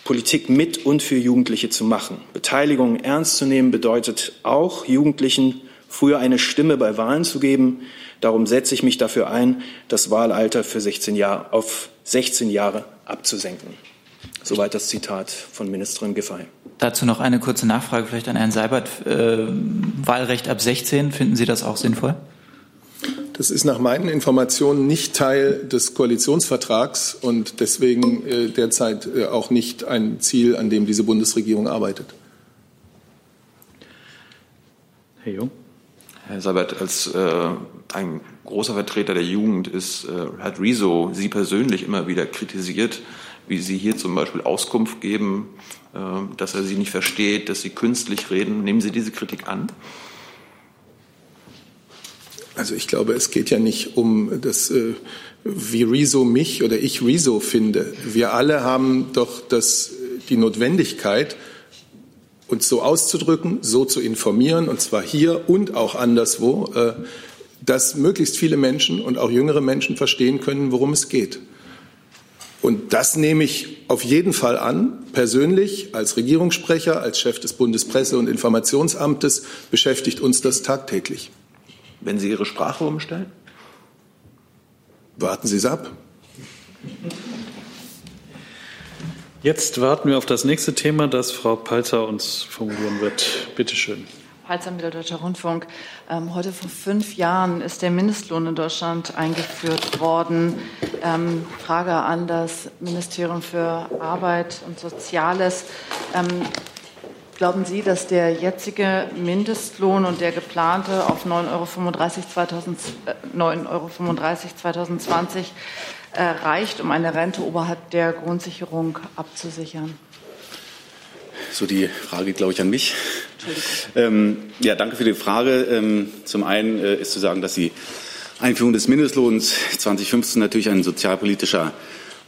Politik mit und für Jugendliche zu machen. Beteiligung ernst zu nehmen bedeutet auch, Jugendlichen früher eine Stimme bei Wahlen zu geben. Darum setze ich mich dafür ein, das Wahlalter für 16 Jahre auf 16 Jahre abzusenken. Soweit das Zitat von Ministerin Giffey. Dazu noch eine kurze Nachfrage vielleicht an Herrn Seibert. Äh, Wahlrecht ab 16, finden Sie das auch sinnvoll? Das ist nach meinen Informationen nicht Teil des Koalitionsvertrags und deswegen äh, derzeit äh, auch nicht ein Ziel, an dem diese Bundesregierung arbeitet. Herr Jung. Herr Seibert, als äh, ein großer Vertreter der Jugend ist, äh, hat Rezo Sie persönlich immer wieder kritisiert wie Sie hier zum Beispiel Auskunft geben, äh, dass er Sie nicht versteht, dass Sie künstlich reden. Nehmen Sie diese Kritik an? Also ich glaube, es geht ja nicht um das, äh, wie Rezo mich oder ich Rezo finde. Wir alle haben doch das, die Notwendigkeit, uns so auszudrücken, so zu informieren, und zwar hier und auch anderswo, äh, dass möglichst viele Menschen und auch jüngere Menschen verstehen können, worum es geht. Und das nehme ich auf jeden Fall an. Persönlich als Regierungssprecher, als Chef des Bundespresse- und Informationsamtes beschäftigt uns das tagtäglich. Wenn Sie Ihre Sprache umstellen? Warten Sie es ab. Jetzt warten wir auf das nächste Thema, das Frau Palzer uns formulieren wird. Bitte schön. Palzer, Deutscher Rundfunk. Ähm, heute vor fünf Jahren ist der Mindestlohn in Deutschland eingeführt worden. Ähm, Frage an das Ministerium für Arbeit und Soziales. Ähm, glauben Sie, dass der jetzige Mindestlohn und der geplante auf 9,35 Euro, 2000, äh, 9,35 Euro 2020 äh, reicht, um eine Rente oberhalb der Grundsicherung abzusichern? So, die Frage, glaube ich, an mich. Ähm, ja, danke für die Frage. Ähm, zum einen äh, ist zu sagen, dass die Einführung des Mindestlohns 2015 natürlich ein sozialpolitischer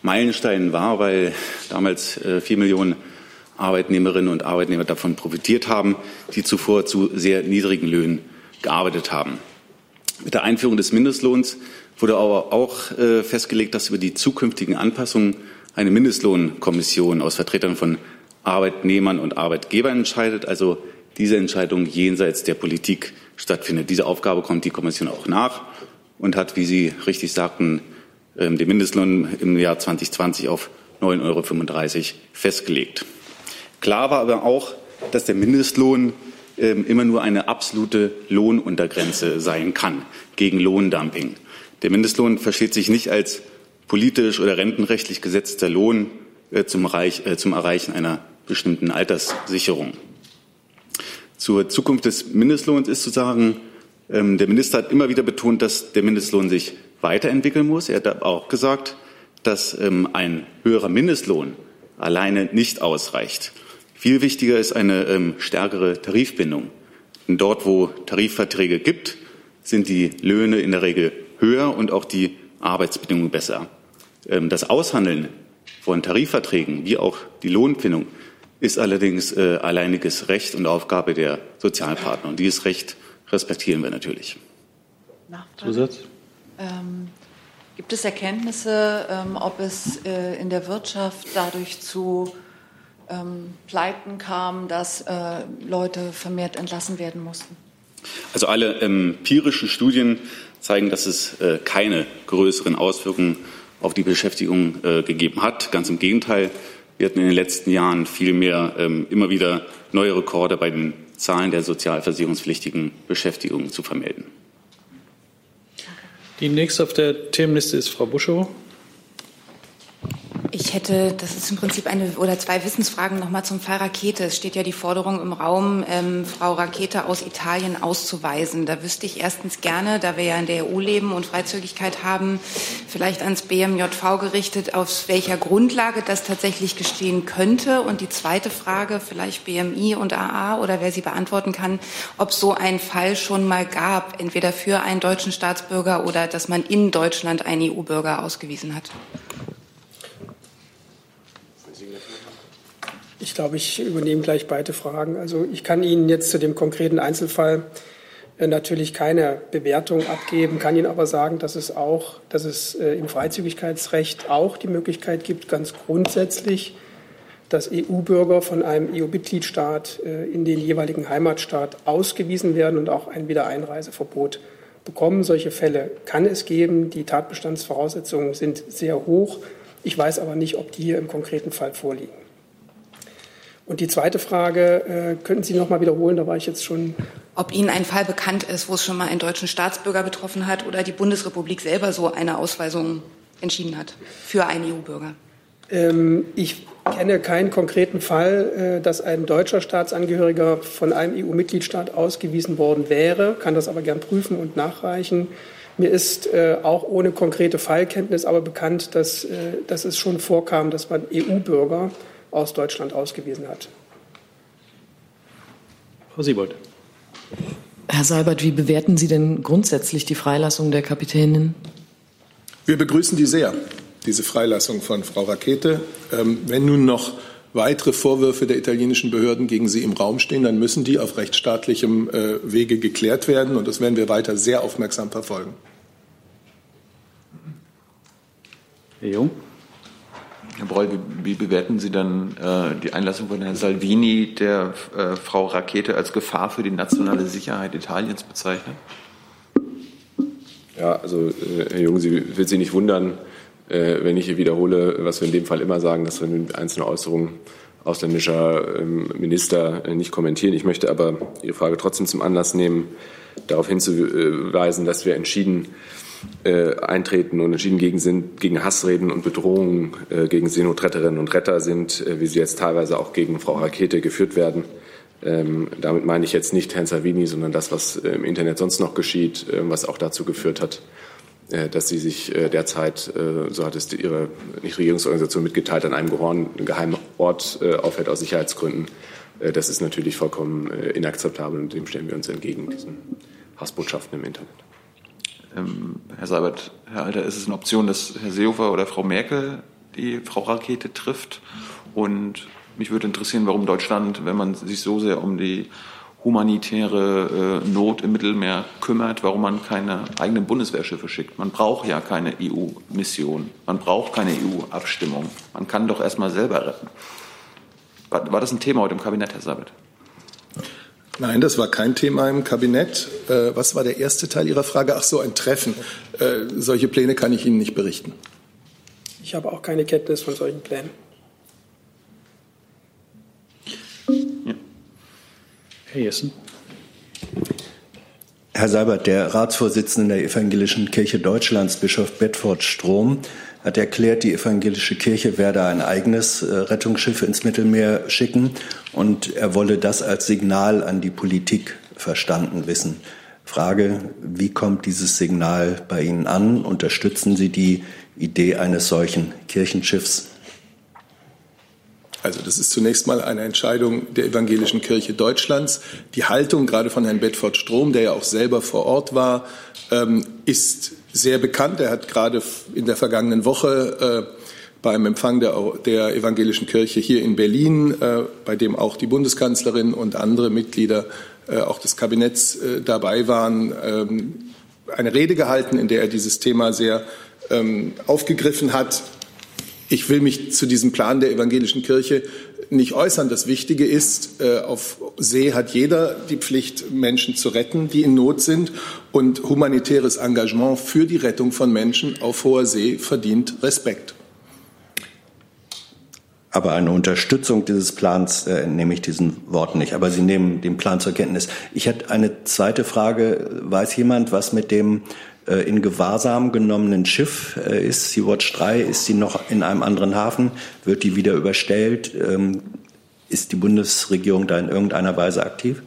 Meilenstein war, weil damals äh, vier Millionen Arbeitnehmerinnen und Arbeitnehmer davon profitiert haben, die zuvor zu sehr niedrigen Löhnen gearbeitet haben. Mit der Einführung des Mindestlohns wurde aber auch äh, festgelegt, dass über die zukünftigen Anpassungen eine Mindestlohnkommission aus Vertretern von Arbeitnehmern und Arbeitgebern entscheidet, also diese Entscheidung jenseits der Politik stattfindet. Diese Aufgabe kommt die Kommission auch nach. und hat, wie Sie richtig sagten, ähm, den Mindestlohn im Jahr 2020 auf 9,35 Euro festgelegt. Klar war aber auch, dass der Mindestlohn ähm, immer nur eine absolute Lohnuntergrenze sein kann gegen Lohndumping. Der Mindestlohn versteht sich nicht als politisch oder rentenrechtlich gesetzter Lohn zum, Reich, äh, zum Erreichen einer bestimmten Alterssicherung. Zur Zukunft des Mindestlohns ist zu sagen, ähm, der Minister hat immer wieder betont, dass der Mindestlohn sich weiterentwickeln muss. Er hat auch gesagt, dass ähm, ein höherer Mindestlohn alleine nicht ausreicht. Viel wichtiger ist eine ähm, stärkere Tarifbindung. Denn dort, wo Tarifverträge gibt, sind die Löhne in der Regel höher und auch die Arbeitsbedingungen besser. Das Aushandeln von Tarifverträgen wie auch die Lohnfindung ist allerdings äh, alleiniges Recht und Aufgabe der Sozialpartner. Und dieses Recht respektieren wir natürlich. Zusatz? Ähm, gibt es Erkenntnisse, ähm, ob es äh, in der Wirtschaft dadurch zu ähm, Pleiten kam, dass äh, Leute vermehrt entlassen werden mussten? Also alle empirischen Studien zeigen, dass es äh, keine größeren Auswirkungen auf die Beschäftigung äh, gegeben hat. Ganz im Gegenteil. Wir hatten in den letzten Jahren vielmehr ähm, immer wieder neue Rekorde bei den Zahlen der sozialversicherungspflichtigen Beschäftigungen zu vermelden. Die nächste auf der Themenliste ist Frau Buschow. Ich hätte, das ist im Prinzip eine oder zwei Wissensfragen nochmal zum Fall Rakete. Es steht ja die Forderung im Raum, ähm, Frau Rakete aus Italien auszuweisen. Da wüsste ich erstens gerne, da wir ja in der EU leben und Freizügigkeit haben, vielleicht ans BMJV gerichtet, auf welcher Grundlage das tatsächlich gestehen könnte. Und die zweite Frage, vielleicht BMI und AA oder wer sie beantworten kann, ob so ein Fall schon mal gab, entweder für einen deutschen Staatsbürger oder dass man in Deutschland einen EU-Bürger ausgewiesen hat. Ich glaube, ich übernehme gleich beide Fragen. Also ich kann Ihnen jetzt zu dem konkreten Einzelfall äh, natürlich keine Bewertung abgeben, kann Ihnen aber sagen, dass es auch, dass es äh, im Freizügigkeitsrecht auch die Möglichkeit gibt, ganz grundsätzlich, dass EU-Bürger von einem EU-Mitgliedstaat äh, in den jeweiligen Heimatstaat ausgewiesen werden und auch ein Wiedereinreiseverbot bekommen. Solche Fälle kann es geben. Die Tatbestandsvoraussetzungen sind sehr hoch. Ich weiß aber nicht, ob die hier im konkreten Fall vorliegen. Und die zweite Frage, äh, könnten Sie noch mal wiederholen? Da war ich jetzt schon. Ob Ihnen ein Fall bekannt ist, wo es schon mal einen deutschen Staatsbürger betroffen hat oder die Bundesrepublik selber so eine Ausweisung entschieden hat für einen EU-Bürger? Ähm, ich kenne keinen konkreten Fall, äh, dass ein deutscher Staatsangehöriger von einem EU-Mitgliedstaat ausgewiesen worden wäre, kann das aber gern prüfen und nachreichen. Mir ist äh, auch ohne konkrete Fallkenntnis aber bekannt, dass, äh, dass es schon vorkam, dass man EU-Bürger aus Deutschland ausgewiesen hat. Frau Siebold. Herr Seibert, wie bewerten Sie denn grundsätzlich die Freilassung der Kapitänin? Wir begrüßen die sehr, diese Freilassung von Frau Rakete. Ähm, wenn nun noch weitere Vorwürfe der italienischen Behörden gegen sie im Raum stehen, dann müssen die auf rechtsstaatlichem äh, Wege geklärt werden. Und das werden wir weiter sehr aufmerksam verfolgen. Herr Jung. Herr Breul, wie, bewerten Sie dann äh, die Einlassung von Herrn Salvini, der äh, Frau Rakete als Gefahr für die nationale Sicherheit Italiens bezeichnet? Ja, also äh, Herr Jung, Sie wird Sie nicht wundern, äh, wenn ich hier wiederhole, was wir in dem Fall immer sagen, dass wir einzelne Äußerungen ausländischer ähm, Minister äh, nicht kommentieren. Ich möchte aber Ihre Frage trotzdem zum Anlass nehmen, darauf hinzuweisen, dass wir entschieden äh, eintreten und entschieden gegen, sind, gegen Hassreden und Bedrohungen äh, gegen Seenotretterinnen und Retter sind, äh, wie sie jetzt teilweise auch gegen Frau Rakete geführt werden. Ähm, damit meine ich jetzt nicht Herrn Salvini, sondern das, was äh, im Internet sonst noch geschieht, äh, was auch dazu geführt hat, äh, dass sie sich derzeit, so hat es ihre Nichtregierungsorganisation mitgeteilt, an einem geheimen Ort aufhält aus Sicherheitsgründen. Das ist natürlich vollkommen inakzeptabel und dem stellen wir uns entgegen, diesen Hassbotschaften im Internet. Ähm, Herr Seibert, Herr Alter, ist es eine Option, dass Herr Seehofer oder Frau Merkel die Frau Rakete trifft? Und mich würde interessieren, warum Deutschland, wenn man sich so sehr um die humanitäre äh, Not im Mittelmeer kümmert, warum man keine eigenen Bundeswehrschiffe schickt. Man braucht ja keine EU-Mission, man braucht keine EU-Abstimmung. Man kann doch erst mal selber retten. War, war, das ein Thema heute im Kabinett, Herr Sabat? Nein, das war kein Thema im Kabinett. Äh, was war der erste Teil Ihrer Frage? Ach so, ein Treffen. Äh, solche Pläne kann ich Ihnen nicht berichten. Ich habe auch keine Kenntnis von solchen Plänen. Ja. Herr Jessen. Herr Seibert, der Ratsvorsitzende der Evangelischen Kirche Deutschlands, Bischof Bedford Strom, hat erklärt, die evangelische Kirche werde ein eigenes äh, Rettungsschiff ins Mittelmeer schicken und er wolle das als Signal an die Politik verstanden wissen. Frage, wie kommt dieses Signal bei Ihnen an? Unterstützen Sie die Idee eines solchen Kirchenschiffs? Also das ist zunächst mal eine Entscheidung der Evangelischen Kirche Deutschlands. Die Haltung gerade von Herrn Bedford Strom, der ja auch selber vor Ort war, ähm, ist sehr bekannt. Er hat gerade in der vergangenen Woche äh, beim Empfang der, der, evangelischen Kirche hier in Berlin, äh, bei dem auch die Bundeskanzlerin und andere Mitglieder äh, auch des Kabinetts dabei waren, ähm, eine Rede gehalten, in der er dieses Thema sehr ähm, aufgegriffen hat. Ich will mich zu diesem Plan der evangelischen Kirche nicht äußern. Das Wichtige ist, auf See hat jeder die Pflicht, Menschen zu retten, die in Not sind. Und humanitäres Engagement für die Rettung von Menschen auf hoher See verdient Respekt. Aber eine Unterstützung dieses Plans äh, nehme ich diesen Worten nicht. Aber Sie nehmen den Plan zur Kenntnis. Ich hätte eine zweite Frage. Weiß jemand, was mit dem äh, in Gewahrsam genommenen Schiff äh, ist? Sea-Watch 3, ist sie noch in einem anderen Hafen? Wird die wieder überstellt? Ähm, ist die Bundesregierung da in irgendeiner Weise aktiv?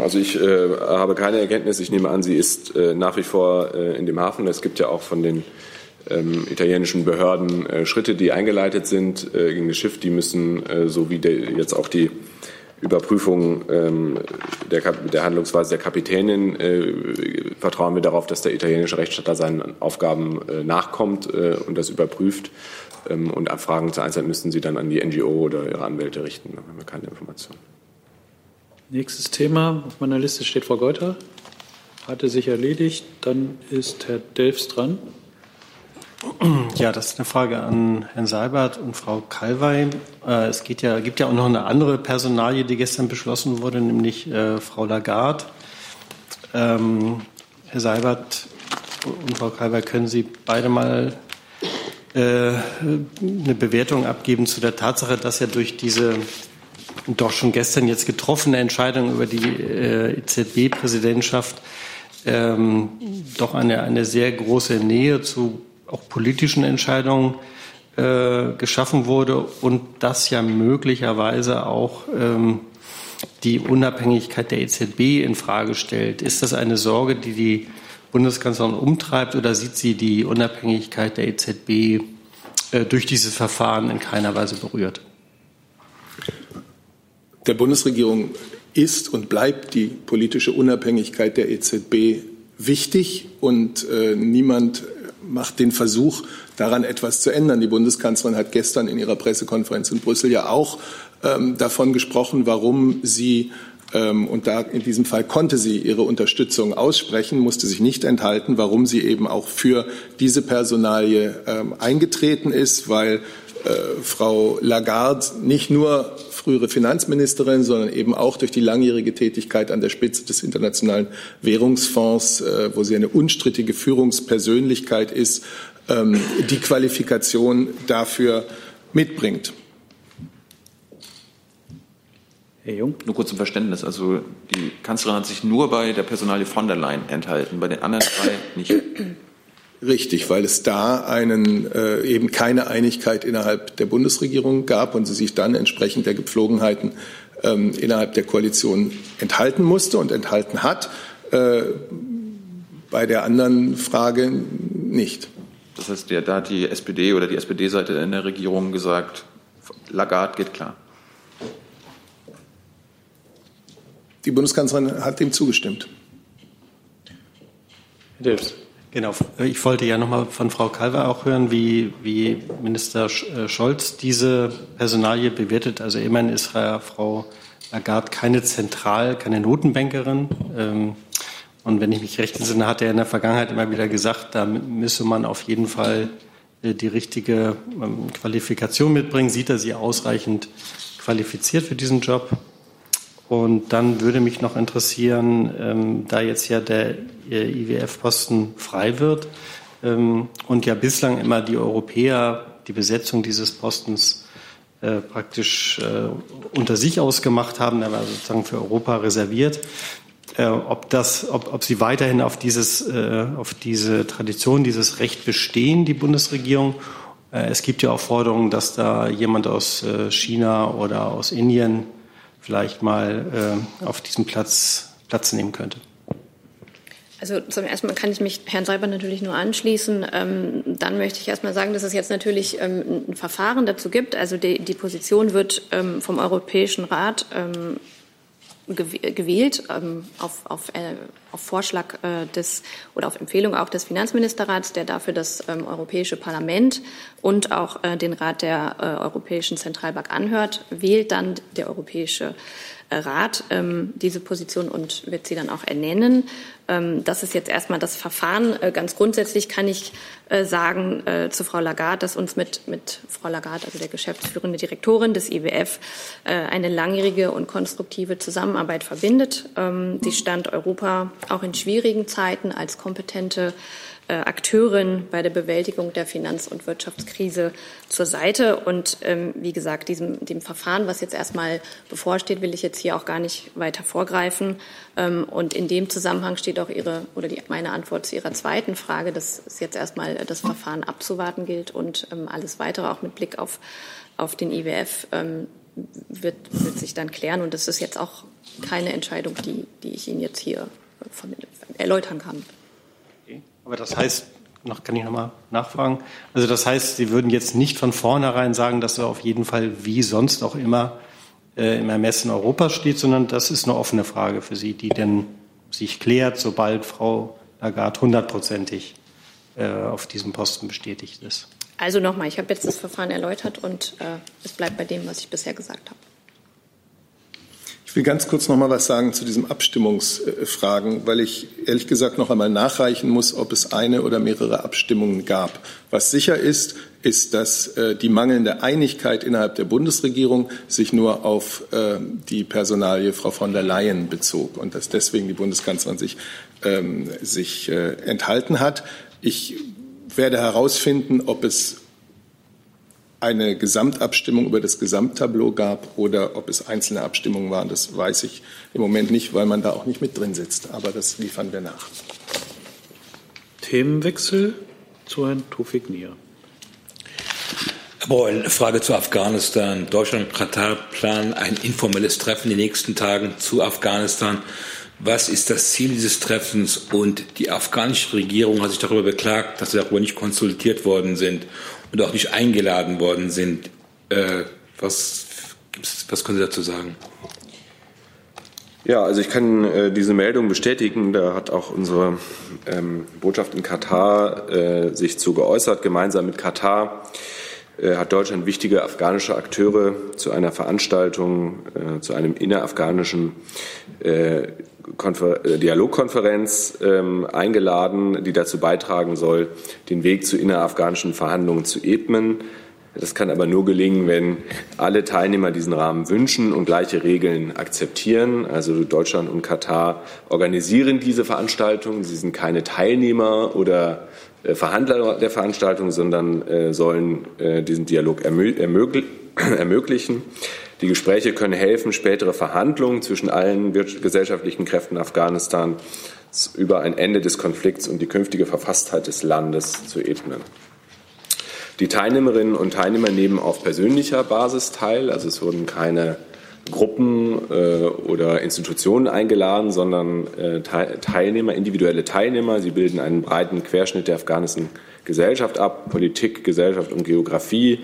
Also ich äh, habe keine Erkenntnis. Ich nehme an, sie ist äh, nach wie vor äh, in dem Hafen. Es gibt ja auch von den ähm, italienischen Behörden äh, Schritte, die eingeleitet sind gegen das Schiff. Die müssen, so wie der, jetzt auch die Überprüfung ähm, der, der, Handlungsweise der Kapitänin äh, vertrauen wir darauf, dass der italienische Rechtsstaat seinen Aufgaben äh, nachkommt äh, und das überprüft. Ähm, und Abfragen zur Einzelheit müssten Sie dann an die NGO oder Ihre Anwälte richten. Da haben wir keine Informationen. Nächstes Thema auf meiner Liste steht Frau Geuter. Hatte sich erledigt. Dann ist Herr Delfs dran. Ja, das ist eine Frage an Herrn Seibert und Frau Kalwey. Äh, es geht ja, gibt ja auch noch eine andere Personalie, die gestern beschlossen wurde, nämlich äh, Frau Lagarde. Ähm, Herr Seibert und Frau Kalwey, können Sie beide mal äh, eine Bewertung abgeben zu der Tatsache, dass ja durch diese doch schon gestern jetzt getroffene Entscheidung über die äh, EZB-Präsidentschaft ähm, doch eine, eine sehr große Nähe zu auch politischen Entscheidungen äh, geschaffen wurde und das ja möglicherweise auch ähm, die Unabhängigkeit der EZB in Frage stellt. Ist das eine Sorge, die die Bundeskanzlerin umtreibt oder sieht sie die Unabhängigkeit der EZB äh, durch dieses Verfahren in keiner Weise berührt? Der Bundesregierung ist und bleibt die politische Unabhängigkeit der EZB wichtig und äh, niemand macht den Versuch, daran etwas zu ändern. Die Bundeskanzlerin hat gestern in ihrer Pressekonferenz in Brüssel ja auch ähm, davon gesprochen, warum sie ähm, und da in diesem Fall konnte sie ihre Unterstützung aussprechen, musste sich nicht enthalten, warum sie eben auch für diese Personalie ähm, eingetreten ist, weil Frau Lagarde nicht nur frühere Finanzministerin, sondern eben auch durch die langjährige Tätigkeit an der Spitze des Internationalen Währungsfonds, äh, wo sie eine unstrittige Führungspersönlichkeit ist, ähm, die Qualifikation dafür mitbringt. Herr Jung? Nur kurz zum Verständnis. Also die Kanzlerin hat sich nur bei der Personalie von der Leyen enthalten, bei den anderen drei nicht. Richtig, weil es da einen, äh, eben keine Einigkeit innerhalb der Bundesregierung gab und sie sich dann entsprechend der Gepflogenheiten ähm, innerhalb der Koalition enthalten musste und enthalten hat. Äh, bei der anderen Frage nicht. Das heißt, der, da hat die SPD oder die SPD-Seite in der Regierung gesagt, Lagarde geht klar. Die Bundeskanzlerin hat dem zugestimmt. Herr Delfs. Genau, ich wollte ja nochmal von Frau Kalver auch hören, wie, wie Minister äh, Scholz diese Personalie bewertet. Also immerhin ist Frau Lagarde keine Zentral-, keine Notenbankerin. Ähm, und wenn ich mich recht entsinne, hat er in der Vergangenheit immer wieder gesagt, da müsse man auf jeden Fall äh, die richtige ähm, Qualifikation mitbringen. Sieht er sie ausreichend qualifiziert für diesen Job? Und dann würde mich noch interessieren, ähm, da jetzt ja der IWF-Posten frei wird ähm, und ja bislang immer die Europäer die Besetzung dieses Postens äh, praktisch äh, unter sich ausgemacht haben, der war sozusagen für Europa reserviert. Äh, ob, das, ob, ob Sie weiterhin auf, dieses, äh, auf diese Tradition, dieses Recht bestehen, die Bundesregierung. Äh, es gibt ja auch Forderungen, dass da jemand aus äh, China oder aus Indien vielleicht mal äh, auf diesem Platz Platz nehmen könnte. Also zum ersten Mal kann ich mich Herrn Seiber natürlich nur anschließen. Ähm, dann möchte ich erst mal sagen, dass es jetzt natürlich ähm, ein Verfahren dazu gibt. Also die, die Position wird ähm, vom Europäischen Rat ähm, gewählt ähm, auf, auf, äh, auf, Vorschlag äh, des oder auf Empfehlung auch des Finanzministerrats, der dafür das ähm, Europäische Parlament und auch äh, den Rat der äh, Europäischen Zentralbank anhört, wählt dann der Europäische Rat ähm, diese Position und wird sie dann auch ernennen. Ähm, das ist jetzt erstmal das Verfahren. Äh, ganz grundsätzlich kann ich äh, sagen äh, zu Frau Lagarde, dass uns mit, mit Frau Lagarde, also der geschäftsführende Direktorin des IWF, äh, eine langjährige und konstruktive Zusammenarbeit verbindet. Ähm, sie stand Europa auch in schwierigen Zeiten als kompetente Akteurin bei der Bewältigung der Finanz- und Wirtschaftskrise zur Seite. Und ähm, wie gesagt, diesem, dem Verfahren, was jetzt erstmal bevorsteht, will ich jetzt hier auch gar nicht weiter vorgreifen. Ähm, und in dem Zusammenhang steht auch Ihre oder die, meine Antwort zu Ihrer zweiten Frage, dass es jetzt erstmal das Verfahren abzuwarten gilt und ähm, alles weitere auch mit Blick auf, auf den IWF ähm, wird, wird sich dann klären. Und das ist jetzt auch keine Entscheidung, die, die ich Ihnen jetzt hier erläutern kann. Aber das heißt, noch kann ich noch mal nachfragen. Also das heißt, Sie würden jetzt nicht von vornherein sagen, dass er auf jeden Fall wie sonst auch immer äh, im Ermessen Europa steht, sondern das ist eine offene Frage für Sie, die denn sich klärt, sobald Frau Lagarde hundertprozentig äh, auf diesem Posten bestätigt ist. Also nochmal, ich habe jetzt das Verfahren erläutert und äh, es bleibt bei dem, was ich bisher gesagt habe. Ich will ganz kurz noch mal was sagen zu diesen Abstimmungsfragen, weil ich ehrlich gesagt noch einmal nachreichen muss, ob es eine oder mehrere Abstimmungen gab. Was sicher ist, ist, dass äh, die mangelnde Einigkeit innerhalb der Bundesregierung sich nur auf äh, die Personalie Frau von der Leyen bezog und dass deswegen die Bundeskanzlerin sich, ähm, sich äh, enthalten hat. Ich werde herausfinden, ob es eine Gesamtabstimmung über das Gesamttableau gab oder ob es einzelne Abstimmungen waren. Das weiß ich im Moment nicht, weil man da auch nicht mit drin sitzt. Aber das liefern wir nach. Themenwechsel zu Herrn Tufik Nier. Aber eine Frage zu Afghanistan. Deutschland und Katar planen ein informelles Treffen in den nächsten Tagen zu Afghanistan. Was ist das Ziel dieses Treffens? Und die afghanische Regierung hat sich darüber beklagt, dass sie darüber nicht konsultiert worden sind und auch nicht eingeladen worden sind. Äh, was, was können Sie dazu sagen? Ja, also ich kann äh, diese Meldung bestätigen. Da hat auch unsere ähm, Botschaft in Katar äh, sich zu geäußert. Gemeinsam mit Katar äh, hat Deutschland wichtige afghanische Akteure zu einer Veranstaltung, äh, zu einem innerafghanischen äh, Konfer äh, Dialogkonferenz ähm, eingeladen, die dazu beitragen soll, den Weg zu innerafghanischen Verhandlungen zu ebnen. Das kann aber nur gelingen, wenn alle Teilnehmer diesen Rahmen wünschen und gleiche Regeln akzeptieren. Also Deutschland und Katar organisieren diese Veranstaltung. Sie sind keine Teilnehmer oder äh, Verhandler der Veranstaltung, sondern äh, sollen äh, diesen Dialog ermöglichen. Die Gespräche können helfen, spätere Verhandlungen zwischen allen gesellschaftlichen Kräften Afghanistan über ein Ende des Konflikts und die künftige Verfasstheit des Landes zu ebnen. Die Teilnehmerinnen und Teilnehmer nehmen auf persönlicher Basis teil, also es wurden keine Gruppen äh, oder Institutionen eingeladen, sondern äh, Teilnehmer, individuelle Teilnehmer. Sie bilden einen breiten Querschnitt der afghanischen Gesellschaft ab, Politik, Gesellschaft und Geografie.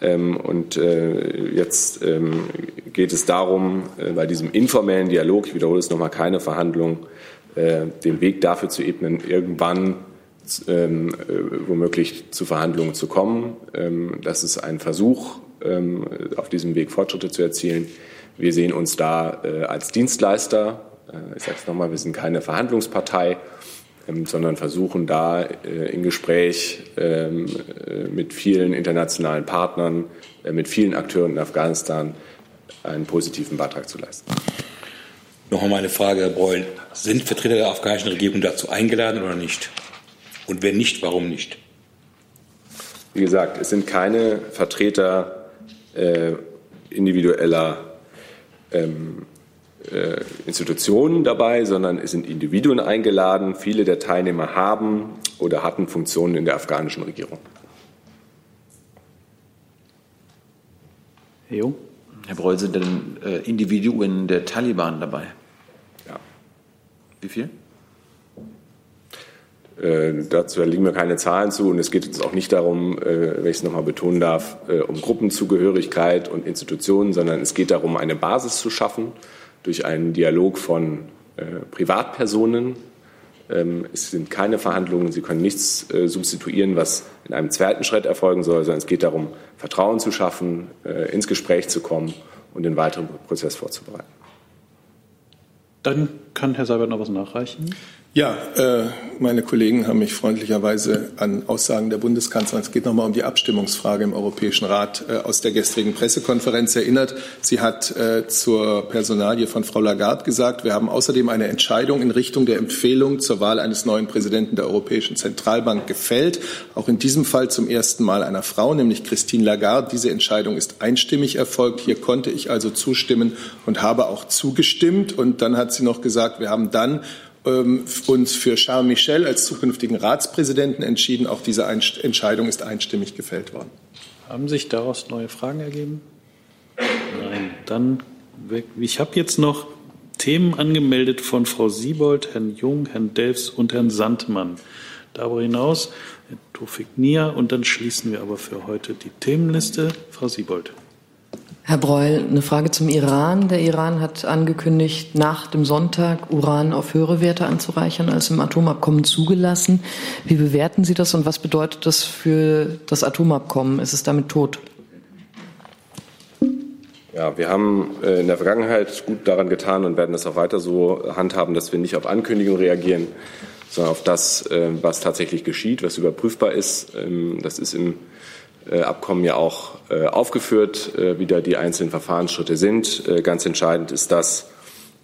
Ähm, und äh, jetzt ähm, geht es darum, äh, bei diesem informellen Dialog, ich wiederhole es nochmal, keine Verhandlung, äh, den Weg dafür zu ebnen, irgendwann ähm, womöglich zu Verhandlungen zu kommen. das ist ein Versuch, auf diesem Weg Fortschritte zu erzielen. Wir sehen uns da als Dienstleister. ich sage es nochmal, wir sind keine Verhandlungspartei. Ähm, sondern versuchen da äh, in Gespräch ähm, äh, mit vielen internationalen Partnern, äh, mit vielen Akteuren in Afghanistan einen positiven Beitrag zu leisten. Noch einmal eine Frage, Herr Breul. Sind Vertreter der afghanischen Regierung dazu eingeladen oder nicht? Und wenn nicht, warum nicht? Wie gesagt, es sind keine Vertreter äh, individueller ähm, äh, Institutionen dabei, sondern es sind Individuen eingeladen. Viele der Teilnehmer haben oder hatten Funktionen in der afghanischen Regierung. Herr Jung? Herr Breul, sind denn äh, Individuen der Taliban dabei? Ja. Wie viel? Äh, dazu liegen mir keine Zahlen zu und es geht uns auch nicht darum, äh, wenn ich es nochmal betonen darf, äh, um Gruppenzugehörigkeit und Institutionen, sondern es geht darum, eine Basis zu schaffen durch einen Dialog von äh, Privatpersonen. Ähm, es sind keine Verhandlungen, Sie können nichts äh, substituieren, was in einem zweiten Schritt erfolgen soll, sondern es geht darum, Vertrauen zu schaffen, äh, ins Gespräch zu kommen und den weiteren Prozess vorzubereiten. Dann kann Herr Seibert noch was nachreichen. Ja, äh, meine Kollegen haben mich freundlicherweise an Aussagen der Bundeskanzlerin, es geht nochmal um die Abstimmungsfrage im Europäischen Rat, äh, aus der gestrigen Pressekonferenz erinnert. Sie hat äh, zur Personalie von Frau Lagarde gesagt, wir haben außerdem eine Entscheidung in Richtung der Empfehlung zur Wahl eines neuen Präsidenten der Europäischen Zentralbank gefällt. Auch in diesem Fall zum ersten Mal einer Frau, nämlich Christine Lagarde. Diese Entscheidung ist einstimmig erfolgt. Hier konnte ich also zustimmen und habe auch zugestimmt. Und dann hat sie noch gesagt, wir haben dann uns für Charles Michel als zukünftigen Ratspräsidenten entschieden. Auch diese Entscheidung ist einstimmig gefällt worden. Haben sich daraus neue Fragen ergeben? Nein. Dann, ich habe jetzt noch Themen angemeldet von Frau Siebold, Herrn Jung, Herrn Delfs und Herrn Sandmann. Darüber hinaus Herr Tofik Nia und dann schließen wir aber für heute die Themenliste. Frau Siebold. Herr Breul, eine Frage zum Iran. Der Iran hat angekündigt, nach dem Sonntag Uran auf höhere Werte anzureichern als im Atomabkommen zugelassen. Wie bewerten Sie das und was bedeutet das für das Atomabkommen? Ist es damit tot? Ja, wir haben äh, in der Vergangenheit gut daran getan und werden das auch weiter so handhaben, dass wir nicht auf Ankündigungen reagieren, sondern auf das, äh, was tatsächlich geschieht, was überprüfbar ist. Ähm, das ist im Abkommen ja auch äh, aufgeführt, äh, wie da die einzelnen Verfahrensschritte sind. Ganz entscheidend ist das,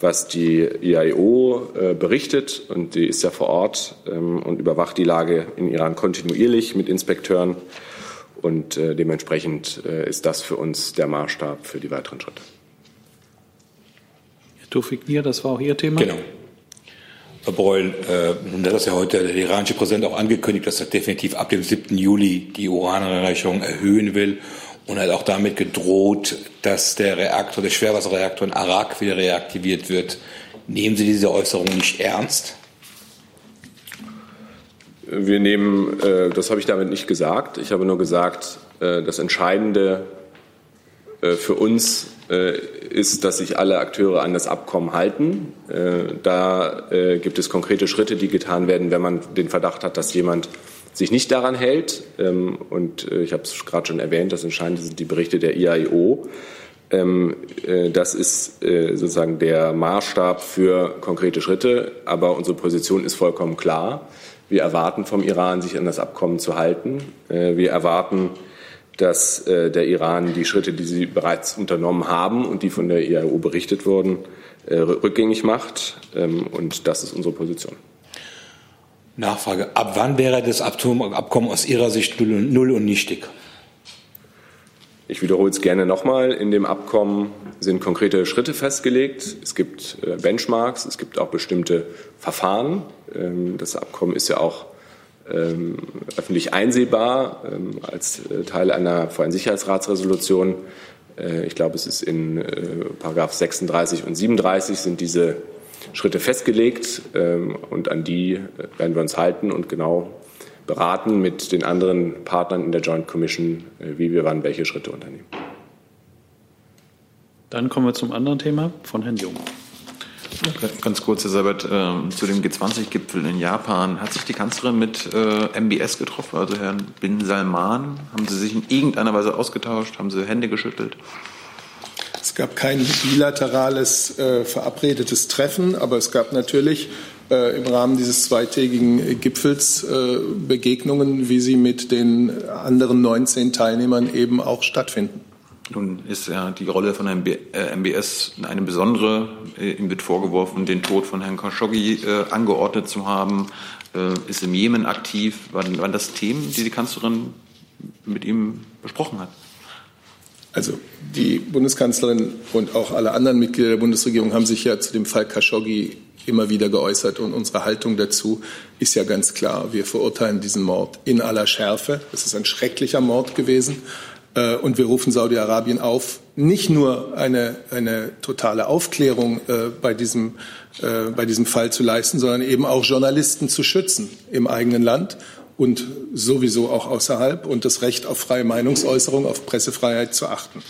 was die IAEO berichtet. Und die ist ja vor Ort ähm, und überwacht die Lage in Iran kontinuierlich mit Inspekteuren. Und dementsprechend ist das für uns der Maßstab für die weiteren Schritte. Herr Tufik Nier, das war auch Ihr Thema? Genau. Herr Breul, äh, nun hat das ja heute der iranische Präsident auch angekündigt, dass er definitiv ab dem 7. Juli die Uranreicherung erhöhen will und hat auch damit gedroht, dass der Reaktor, der Schwerwasserreaktor in Arak wieder reaktiviert wird. Nehmen Sie diese Äußerung nicht ernst? Wir nehmen, äh, das habe ich damit nicht gesagt. Ich habe nur gesagt, äh, das Entscheidende für uns äh, ist, dass sich alle Akteure an das Abkommen halten. Äh, da gibt es konkrete Schritte, die getan werden, wenn man den Verdacht hat, dass jemand sich nicht daran hält. Ähm, und ich habe es gerade schon erwähnt, das Entscheidende sind die Berichte der IAEO. Ähm, das ist sozusagen der Maßstab für konkrete Schritte. Aber unsere Position ist vollkommen klar. Wir erwarten vom Iran, sich an das Abkommen zu halten. Wir erwarten, dass äh, der Iran die Schritte, die sie bereits unternommen haben und die von der IAO berichtet wurden, äh, rückgängig macht. Ähm, und das ist unsere Position. Nachfrage. Ab wann wäre das Abkommen aus Ihrer Sicht null und nichtig? Ich wiederhole es gerne nochmal. In dem Abkommen sind konkrete Schritte festgelegt. Es gibt äh, Benchmarks, es gibt auch bestimmte Verfahren. Ähm, das Abkommen ist ja auch ähm, öffentlich einsehbar ähm, als äh, Teil einer VN-Sicherheitsratsresolution. Äh, ich glaube, es ist in äh, Paragraph 36 und 37 sind diese Schritte festgelegt ähm, und an die äh, werden wir uns halten und genau beraten mit den anderen Partnern in der Joint Commission, äh, wie wir wann welche Schritte unternehmen. Dann kommen wir zum anderen Thema von Herrn Jung. Ganz kurz, Herr Seibert, äh, zu dem G20-Gipfel in Japan. Hat sich die Kanzlerin mit äh, MBS getroffen, also Herrn Bin Salman? Haben Sie sich in irgendeiner Weise ausgetauscht? Haben Sie Hände geschüttelt? Es gab kein bilaterales äh, verabredetes Treffen, aber es gab natürlich äh, im Rahmen dieses zweitägigen Gipfels äh, Begegnungen, wie sie mit den anderen 19 Teilnehmern eben auch stattfinden. Nun ist ja die Rolle von MBS äh, eine besondere. Ihm wird vorgeworfen, den Tod von Herrn Khashoggi angeordnet zu haben, ist im Jemen aktiv. Waren, waren das Themen, die die Kanzlerin mit ihm besprochen hat? Also die Bundeskanzlerin und auch alle anderen Mitglieder der Bundesregierung haben sich ja zu dem Fall Khashoggi immer wieder geäußert und unsere Haltung dazu ist ja ganz klar. Wir verurteilen diesen Mord in aller Schärfe. Es ist ein schrecklicher Mord gewesen. Äh, und wir rufen Saudi-Arabien auf, nicht nur eine, eine totale Aufklärung äh, bei, diesem, äh, bei diesem Fall zu leisten, sondern eben auch Journalisten zu schützen im eigenen Land und sowieso auch außerhalb und das Recht auf freie Meinungsäußerung, auf Pressefreiheit zu achten.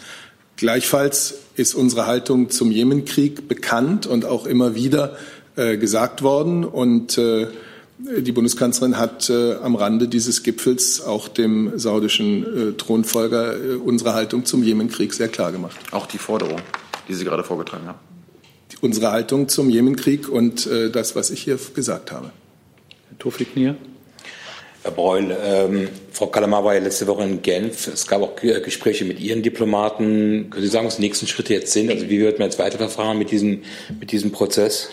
Gleichfalls ist unsere Haltung zum Jemenkrieg bekannt und auch immer wieder äh, gesagt worden. Und äh, die Bundeskanzlerin hat äh, am Rande dieses Gipfels auch dem saudischen äh, Thronfolger äh, unsere Haltung zum Jemenkrieg sehr klar gemacht. Auch die Forderung, die Sie gerade vorgetragen haben. Unsere Haltung zum Jemenkrieg und äh, das, was ich hier gesagt habe. Herr Tofik Nier. Herr Breul, ähm, Frau Kalamar war ja letzte Woche in Genf. Es gab auch Gespräche mit Ihren Diplomaten. Können Sie sagen, was die nächsten Schritte jetzt sind? Also wie wird man jetzt weiterverfahren mit diesem, mit diesem Prozess?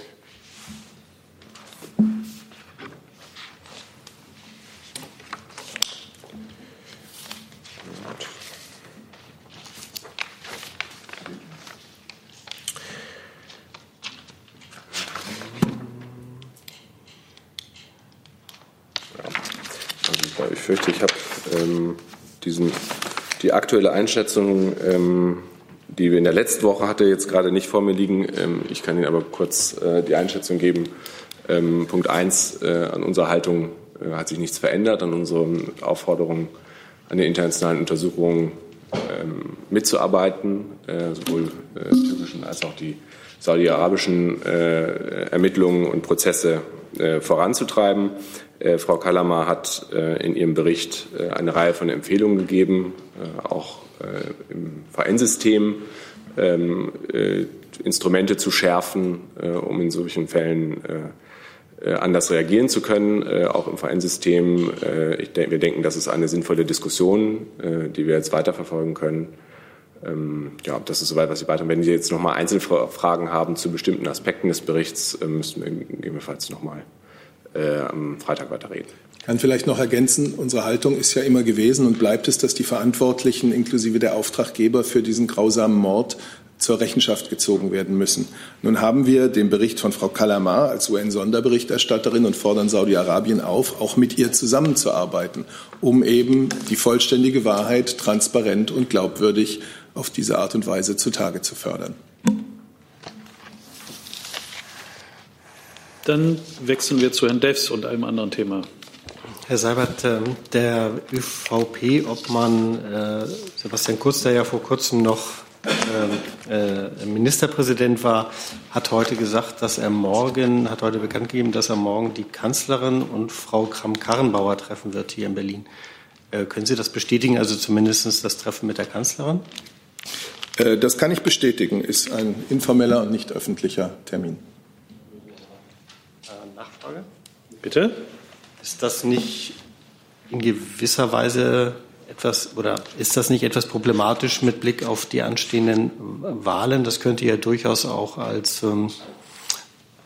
Fürchte, ich habe ähm, diesen, die aktuelle Einschätzung, ähm, die wir in der letzten Woche hatte, jetzt gerade nicht vor mir liegen. Ähm, ich kann Ihnen aber kurz äh, die Einschätzung geben. Ähm, Punkt eins äh, an unserer Haltung äh, hat sich nichts verändert, an unseren Aufforderungen an den internationalen Untersuchungen ähm, mitzuarbeiten, äh, sowohl äh, türkischen als auch die saudi-arabischen äh, Ermittlungen und Prozesse voranzutreiben. Äh, Frau Kallamar hat äh, in ihrem Bericht äh, eine Reihe von Empfehlungen gegeben, auch im VN-System ähm, Instrumente zu schärfen, um in solchen Fällen anders reagieren zu können, auch im VN-System. wir denken, das ist eine sinnvolle Diskussion, die wir jetzt weiterverfolgen können. Ähm, ja, das ist soweit, was Sie weiter. Wenn Sie jetzt noch mal Einzelfragen haben zu bestimmten Aspekten des Berichts, müssen wir gegebenenfalls noch mal äh, am Freitag weiterreden. Ich kann vielleicht noch ergänzen, unsere Haltung ist ja immer gewesen und bleibt es, dass die Verantwortlichen inklusive der Auftraggeber für diesen grausamen Mord zur Rechenschaft gezogen werden müssen. Nun haben wir den Bericht von Frau Kalamar als UN-Sonderberichterstatterin und fordern Saudi-Arabien auf, auch mit ihr zusammenzuarbeiten, um eben die vollständige Wahrheit transparent und glaubwürdig auf diese Art und Weise zutage zu fördern. Dann wechseln wir zu Herrn Devs und einem anderen Thema. Herr Seibert, ähm, der ÖVP-Obmann äh, Sebastian Kurz, der ja vor kurzem noch ähm, äh, Ministerpräsident war, hat heute gesagt, dass er morgen, hat heute bekannt gegeben, dass er morgen die Kanzlerin und Frau Kram-Karrenbauer treffen wird hier in Berlin. Äh, können Sie das bestätigen, also zumindest das Treffen mit der Kanzlerin? Das kann ich bestätigen, ist ein informeller und nicht öffentlicher Termin. Nachfrage? Bitte? Ist das nicht in gewisser Weise etwas oder ist das nicht etwas problematisch mit Blick auf die anstehenden Wahlen? Das könnte ja durchaus auch als ähm,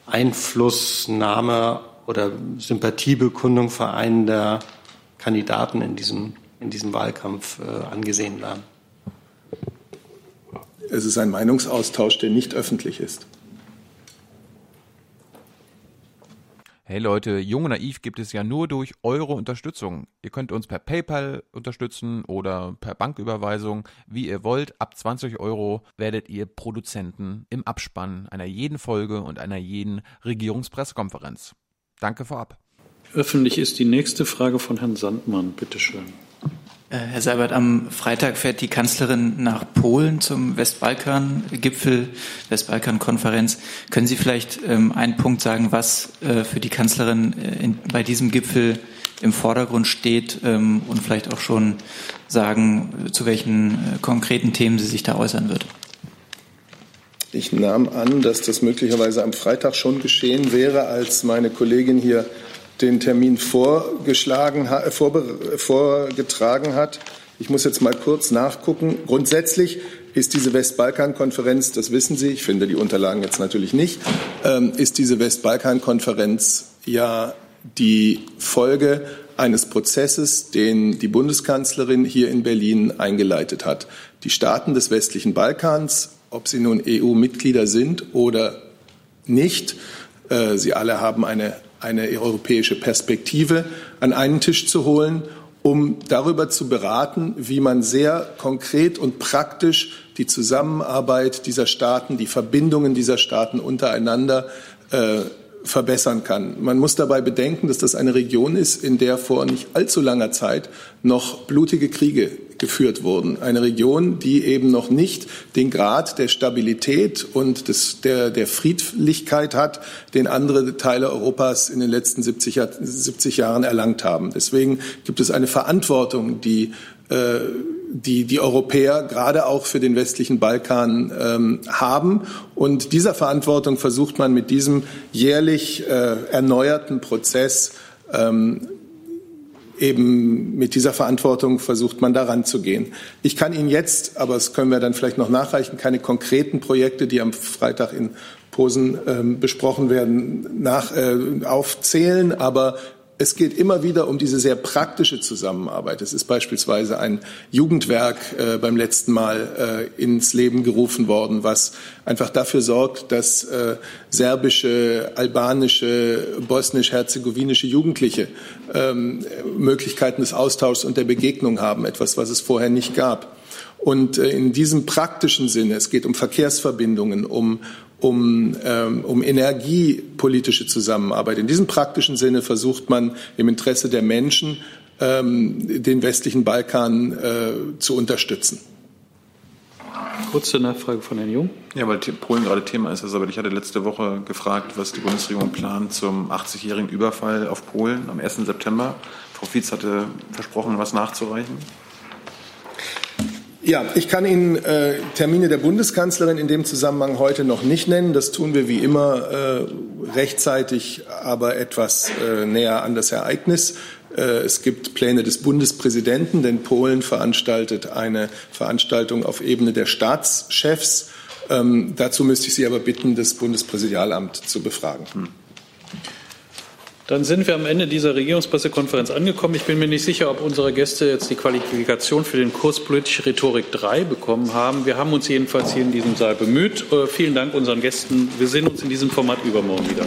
Einflussnahme oder Sympathiebekundung vereinender Kandidaten in diesem, in diesem Wahlkampf äh, angesehen werden. Es ist ein Meinungsaustausch, der nicht öffentlich ist. Hey Leute, Jung und Naiv gibt es ja nur durch eure Unterstützung. Ihr könnt uns per PayPal unterstützen oder per Banküberweisung, wie ihr wollt. Ab 20 Euro werdet ihr Produzenten im Abspann einer jeden Folge und einer jeden Regierungspressekonferenz. Danke vorab. Öffentlich ist die nächste Frage von Herrn Sandmann. Bitte schön. Herr Seibert, am Freitag fährt die Kanzlerin nach Polen zum Westbalkan-Gipfel, Westbalkan-Konferenz. Können Sie vielleicht ähm, einen Punkt sagen, was äh, für die Kanzlerin äh, in, bei diesem Gipfel im Vordergrund steht ähm, und vielleicht auch schon sagen, zu welchen äh, konkreten Themen sie sich da äußern wird? Ich nahm an, dass das möglicherweise am Freitag schon geschehen wäre, als meine Kollegin hier den Termin vorgeschlagen, vorgetragen hat. Ich muss jetzt mal kurz nachgucken. Grundsätzlich ist diese Westbalkan-Konferenz, das wissen Sie, ich finde die Unterlagen jetzt natürlich nicht, ähm, ist diese Westbalkan-Konferenz ja die Folge eines Prozesses, den die Bundeskanzlerin hier in Berlin eingeleitet hat. Die Staaten des westlichen Balkans, ob sie nun EU-Mitglieder sind oder nicht, äh, sie alle haben eine, eine europäische Perspektive, an einen Tisch zu holen, um darüber zu beraten, wie man sehr konkret und praktisch die Zusammenarbeit dieser Staaten, die Verbindungen dieser Staaten untereinander äh, verbessern kann. Man muss dabei bedenken, dass das eine Region ist, in der vor nicht allzu langer Zeit noch blutige Kriege geführt wurden. Eine Region, die eben noch nicht den Grad der Stabilität und des, der, der Friedlichkeit hat, den andere Teile Europas in den letzten 70, 70 Jahren erlangt haben. Deswegen gibt es eine Verantwortung, die äh, die die Europäer gerade auch für den westlichen Balkan ähm, haben. Und dieser Verantwortung versucht man mit diesem jährlich äh, erneuerten Prozess ähm, eben mit dieser Verantwortung versucht man daran zu gehen. Ich kann Ihnen jetzt, aber das können wir dann vielleicht noch nachreichen, keine konkreten Projekte, die am Freitag in Posen ähm, besprochen werden, nach, äh, aufzählen, aber es geht immer wieder um diese sehr praktische Zusammenarbeit. Es ist beispielsweise ein Jugendwerk äh, beim letzten Mal äh, ins Leben gerufen worden, was einfach dafür sorgt, dass äh, serbische, albanische, bosnisch-herzegowinische Jugendliche ähm, Möglichkeiten des Austauschs und der Begegnung haben, etwas, was es vorher nicht gab. Und äh, in diesem praktischen Sinne, es geht um Verkehrsverbindungen, um, um, ähm, um energiepolitische Zusammenarbeit. In diesem praktischen Sinne versucht man im Interesse der Menschen, ähm, den westlichen Balkan äh, zu unterstützen. Kurze Nachfrage von Herrn Jung. Ja, weil Polen gerade Thema ist. Also, aber ich hatte letzte Woche gefragt, was die Bundesregierung plant zum 80-jährigen Überfall auf Polen am 1. September. Frau Fietz hatte versprochen, was nachzureichen. Ja, ich kann Ihnen äh, Termine der Bundeskanzlerin in dem Zusammenhang heute noch nicht nennen. Das tun wir wie immer äh, rechtzeitig, aber etwas äh, näher an das Ereignis. Äh, es gibt Pläne des Bundespräsidenten, denn Polen veranstaltet eine Veranstaltung auf Ebene der Staatschefs. Ähm, dazu müsste ich Sie aber bitten, das Bundespräsidialamt zu befragen. Hm. Dann sind wir am Ende dieser Regierungspressekonferenz angekommen. Ich bin mir nicht sicher, ob unsere Gäste jetzt die Qualifikation für den Kurs Politische Rhetorik 3 bekommen haben. Wir haben uns jedenfalls hier in diesem Saal bemüht. Äh, vielen Dank unseren Gästen. Wir sehen uns in diesem Format übermorgen wieder.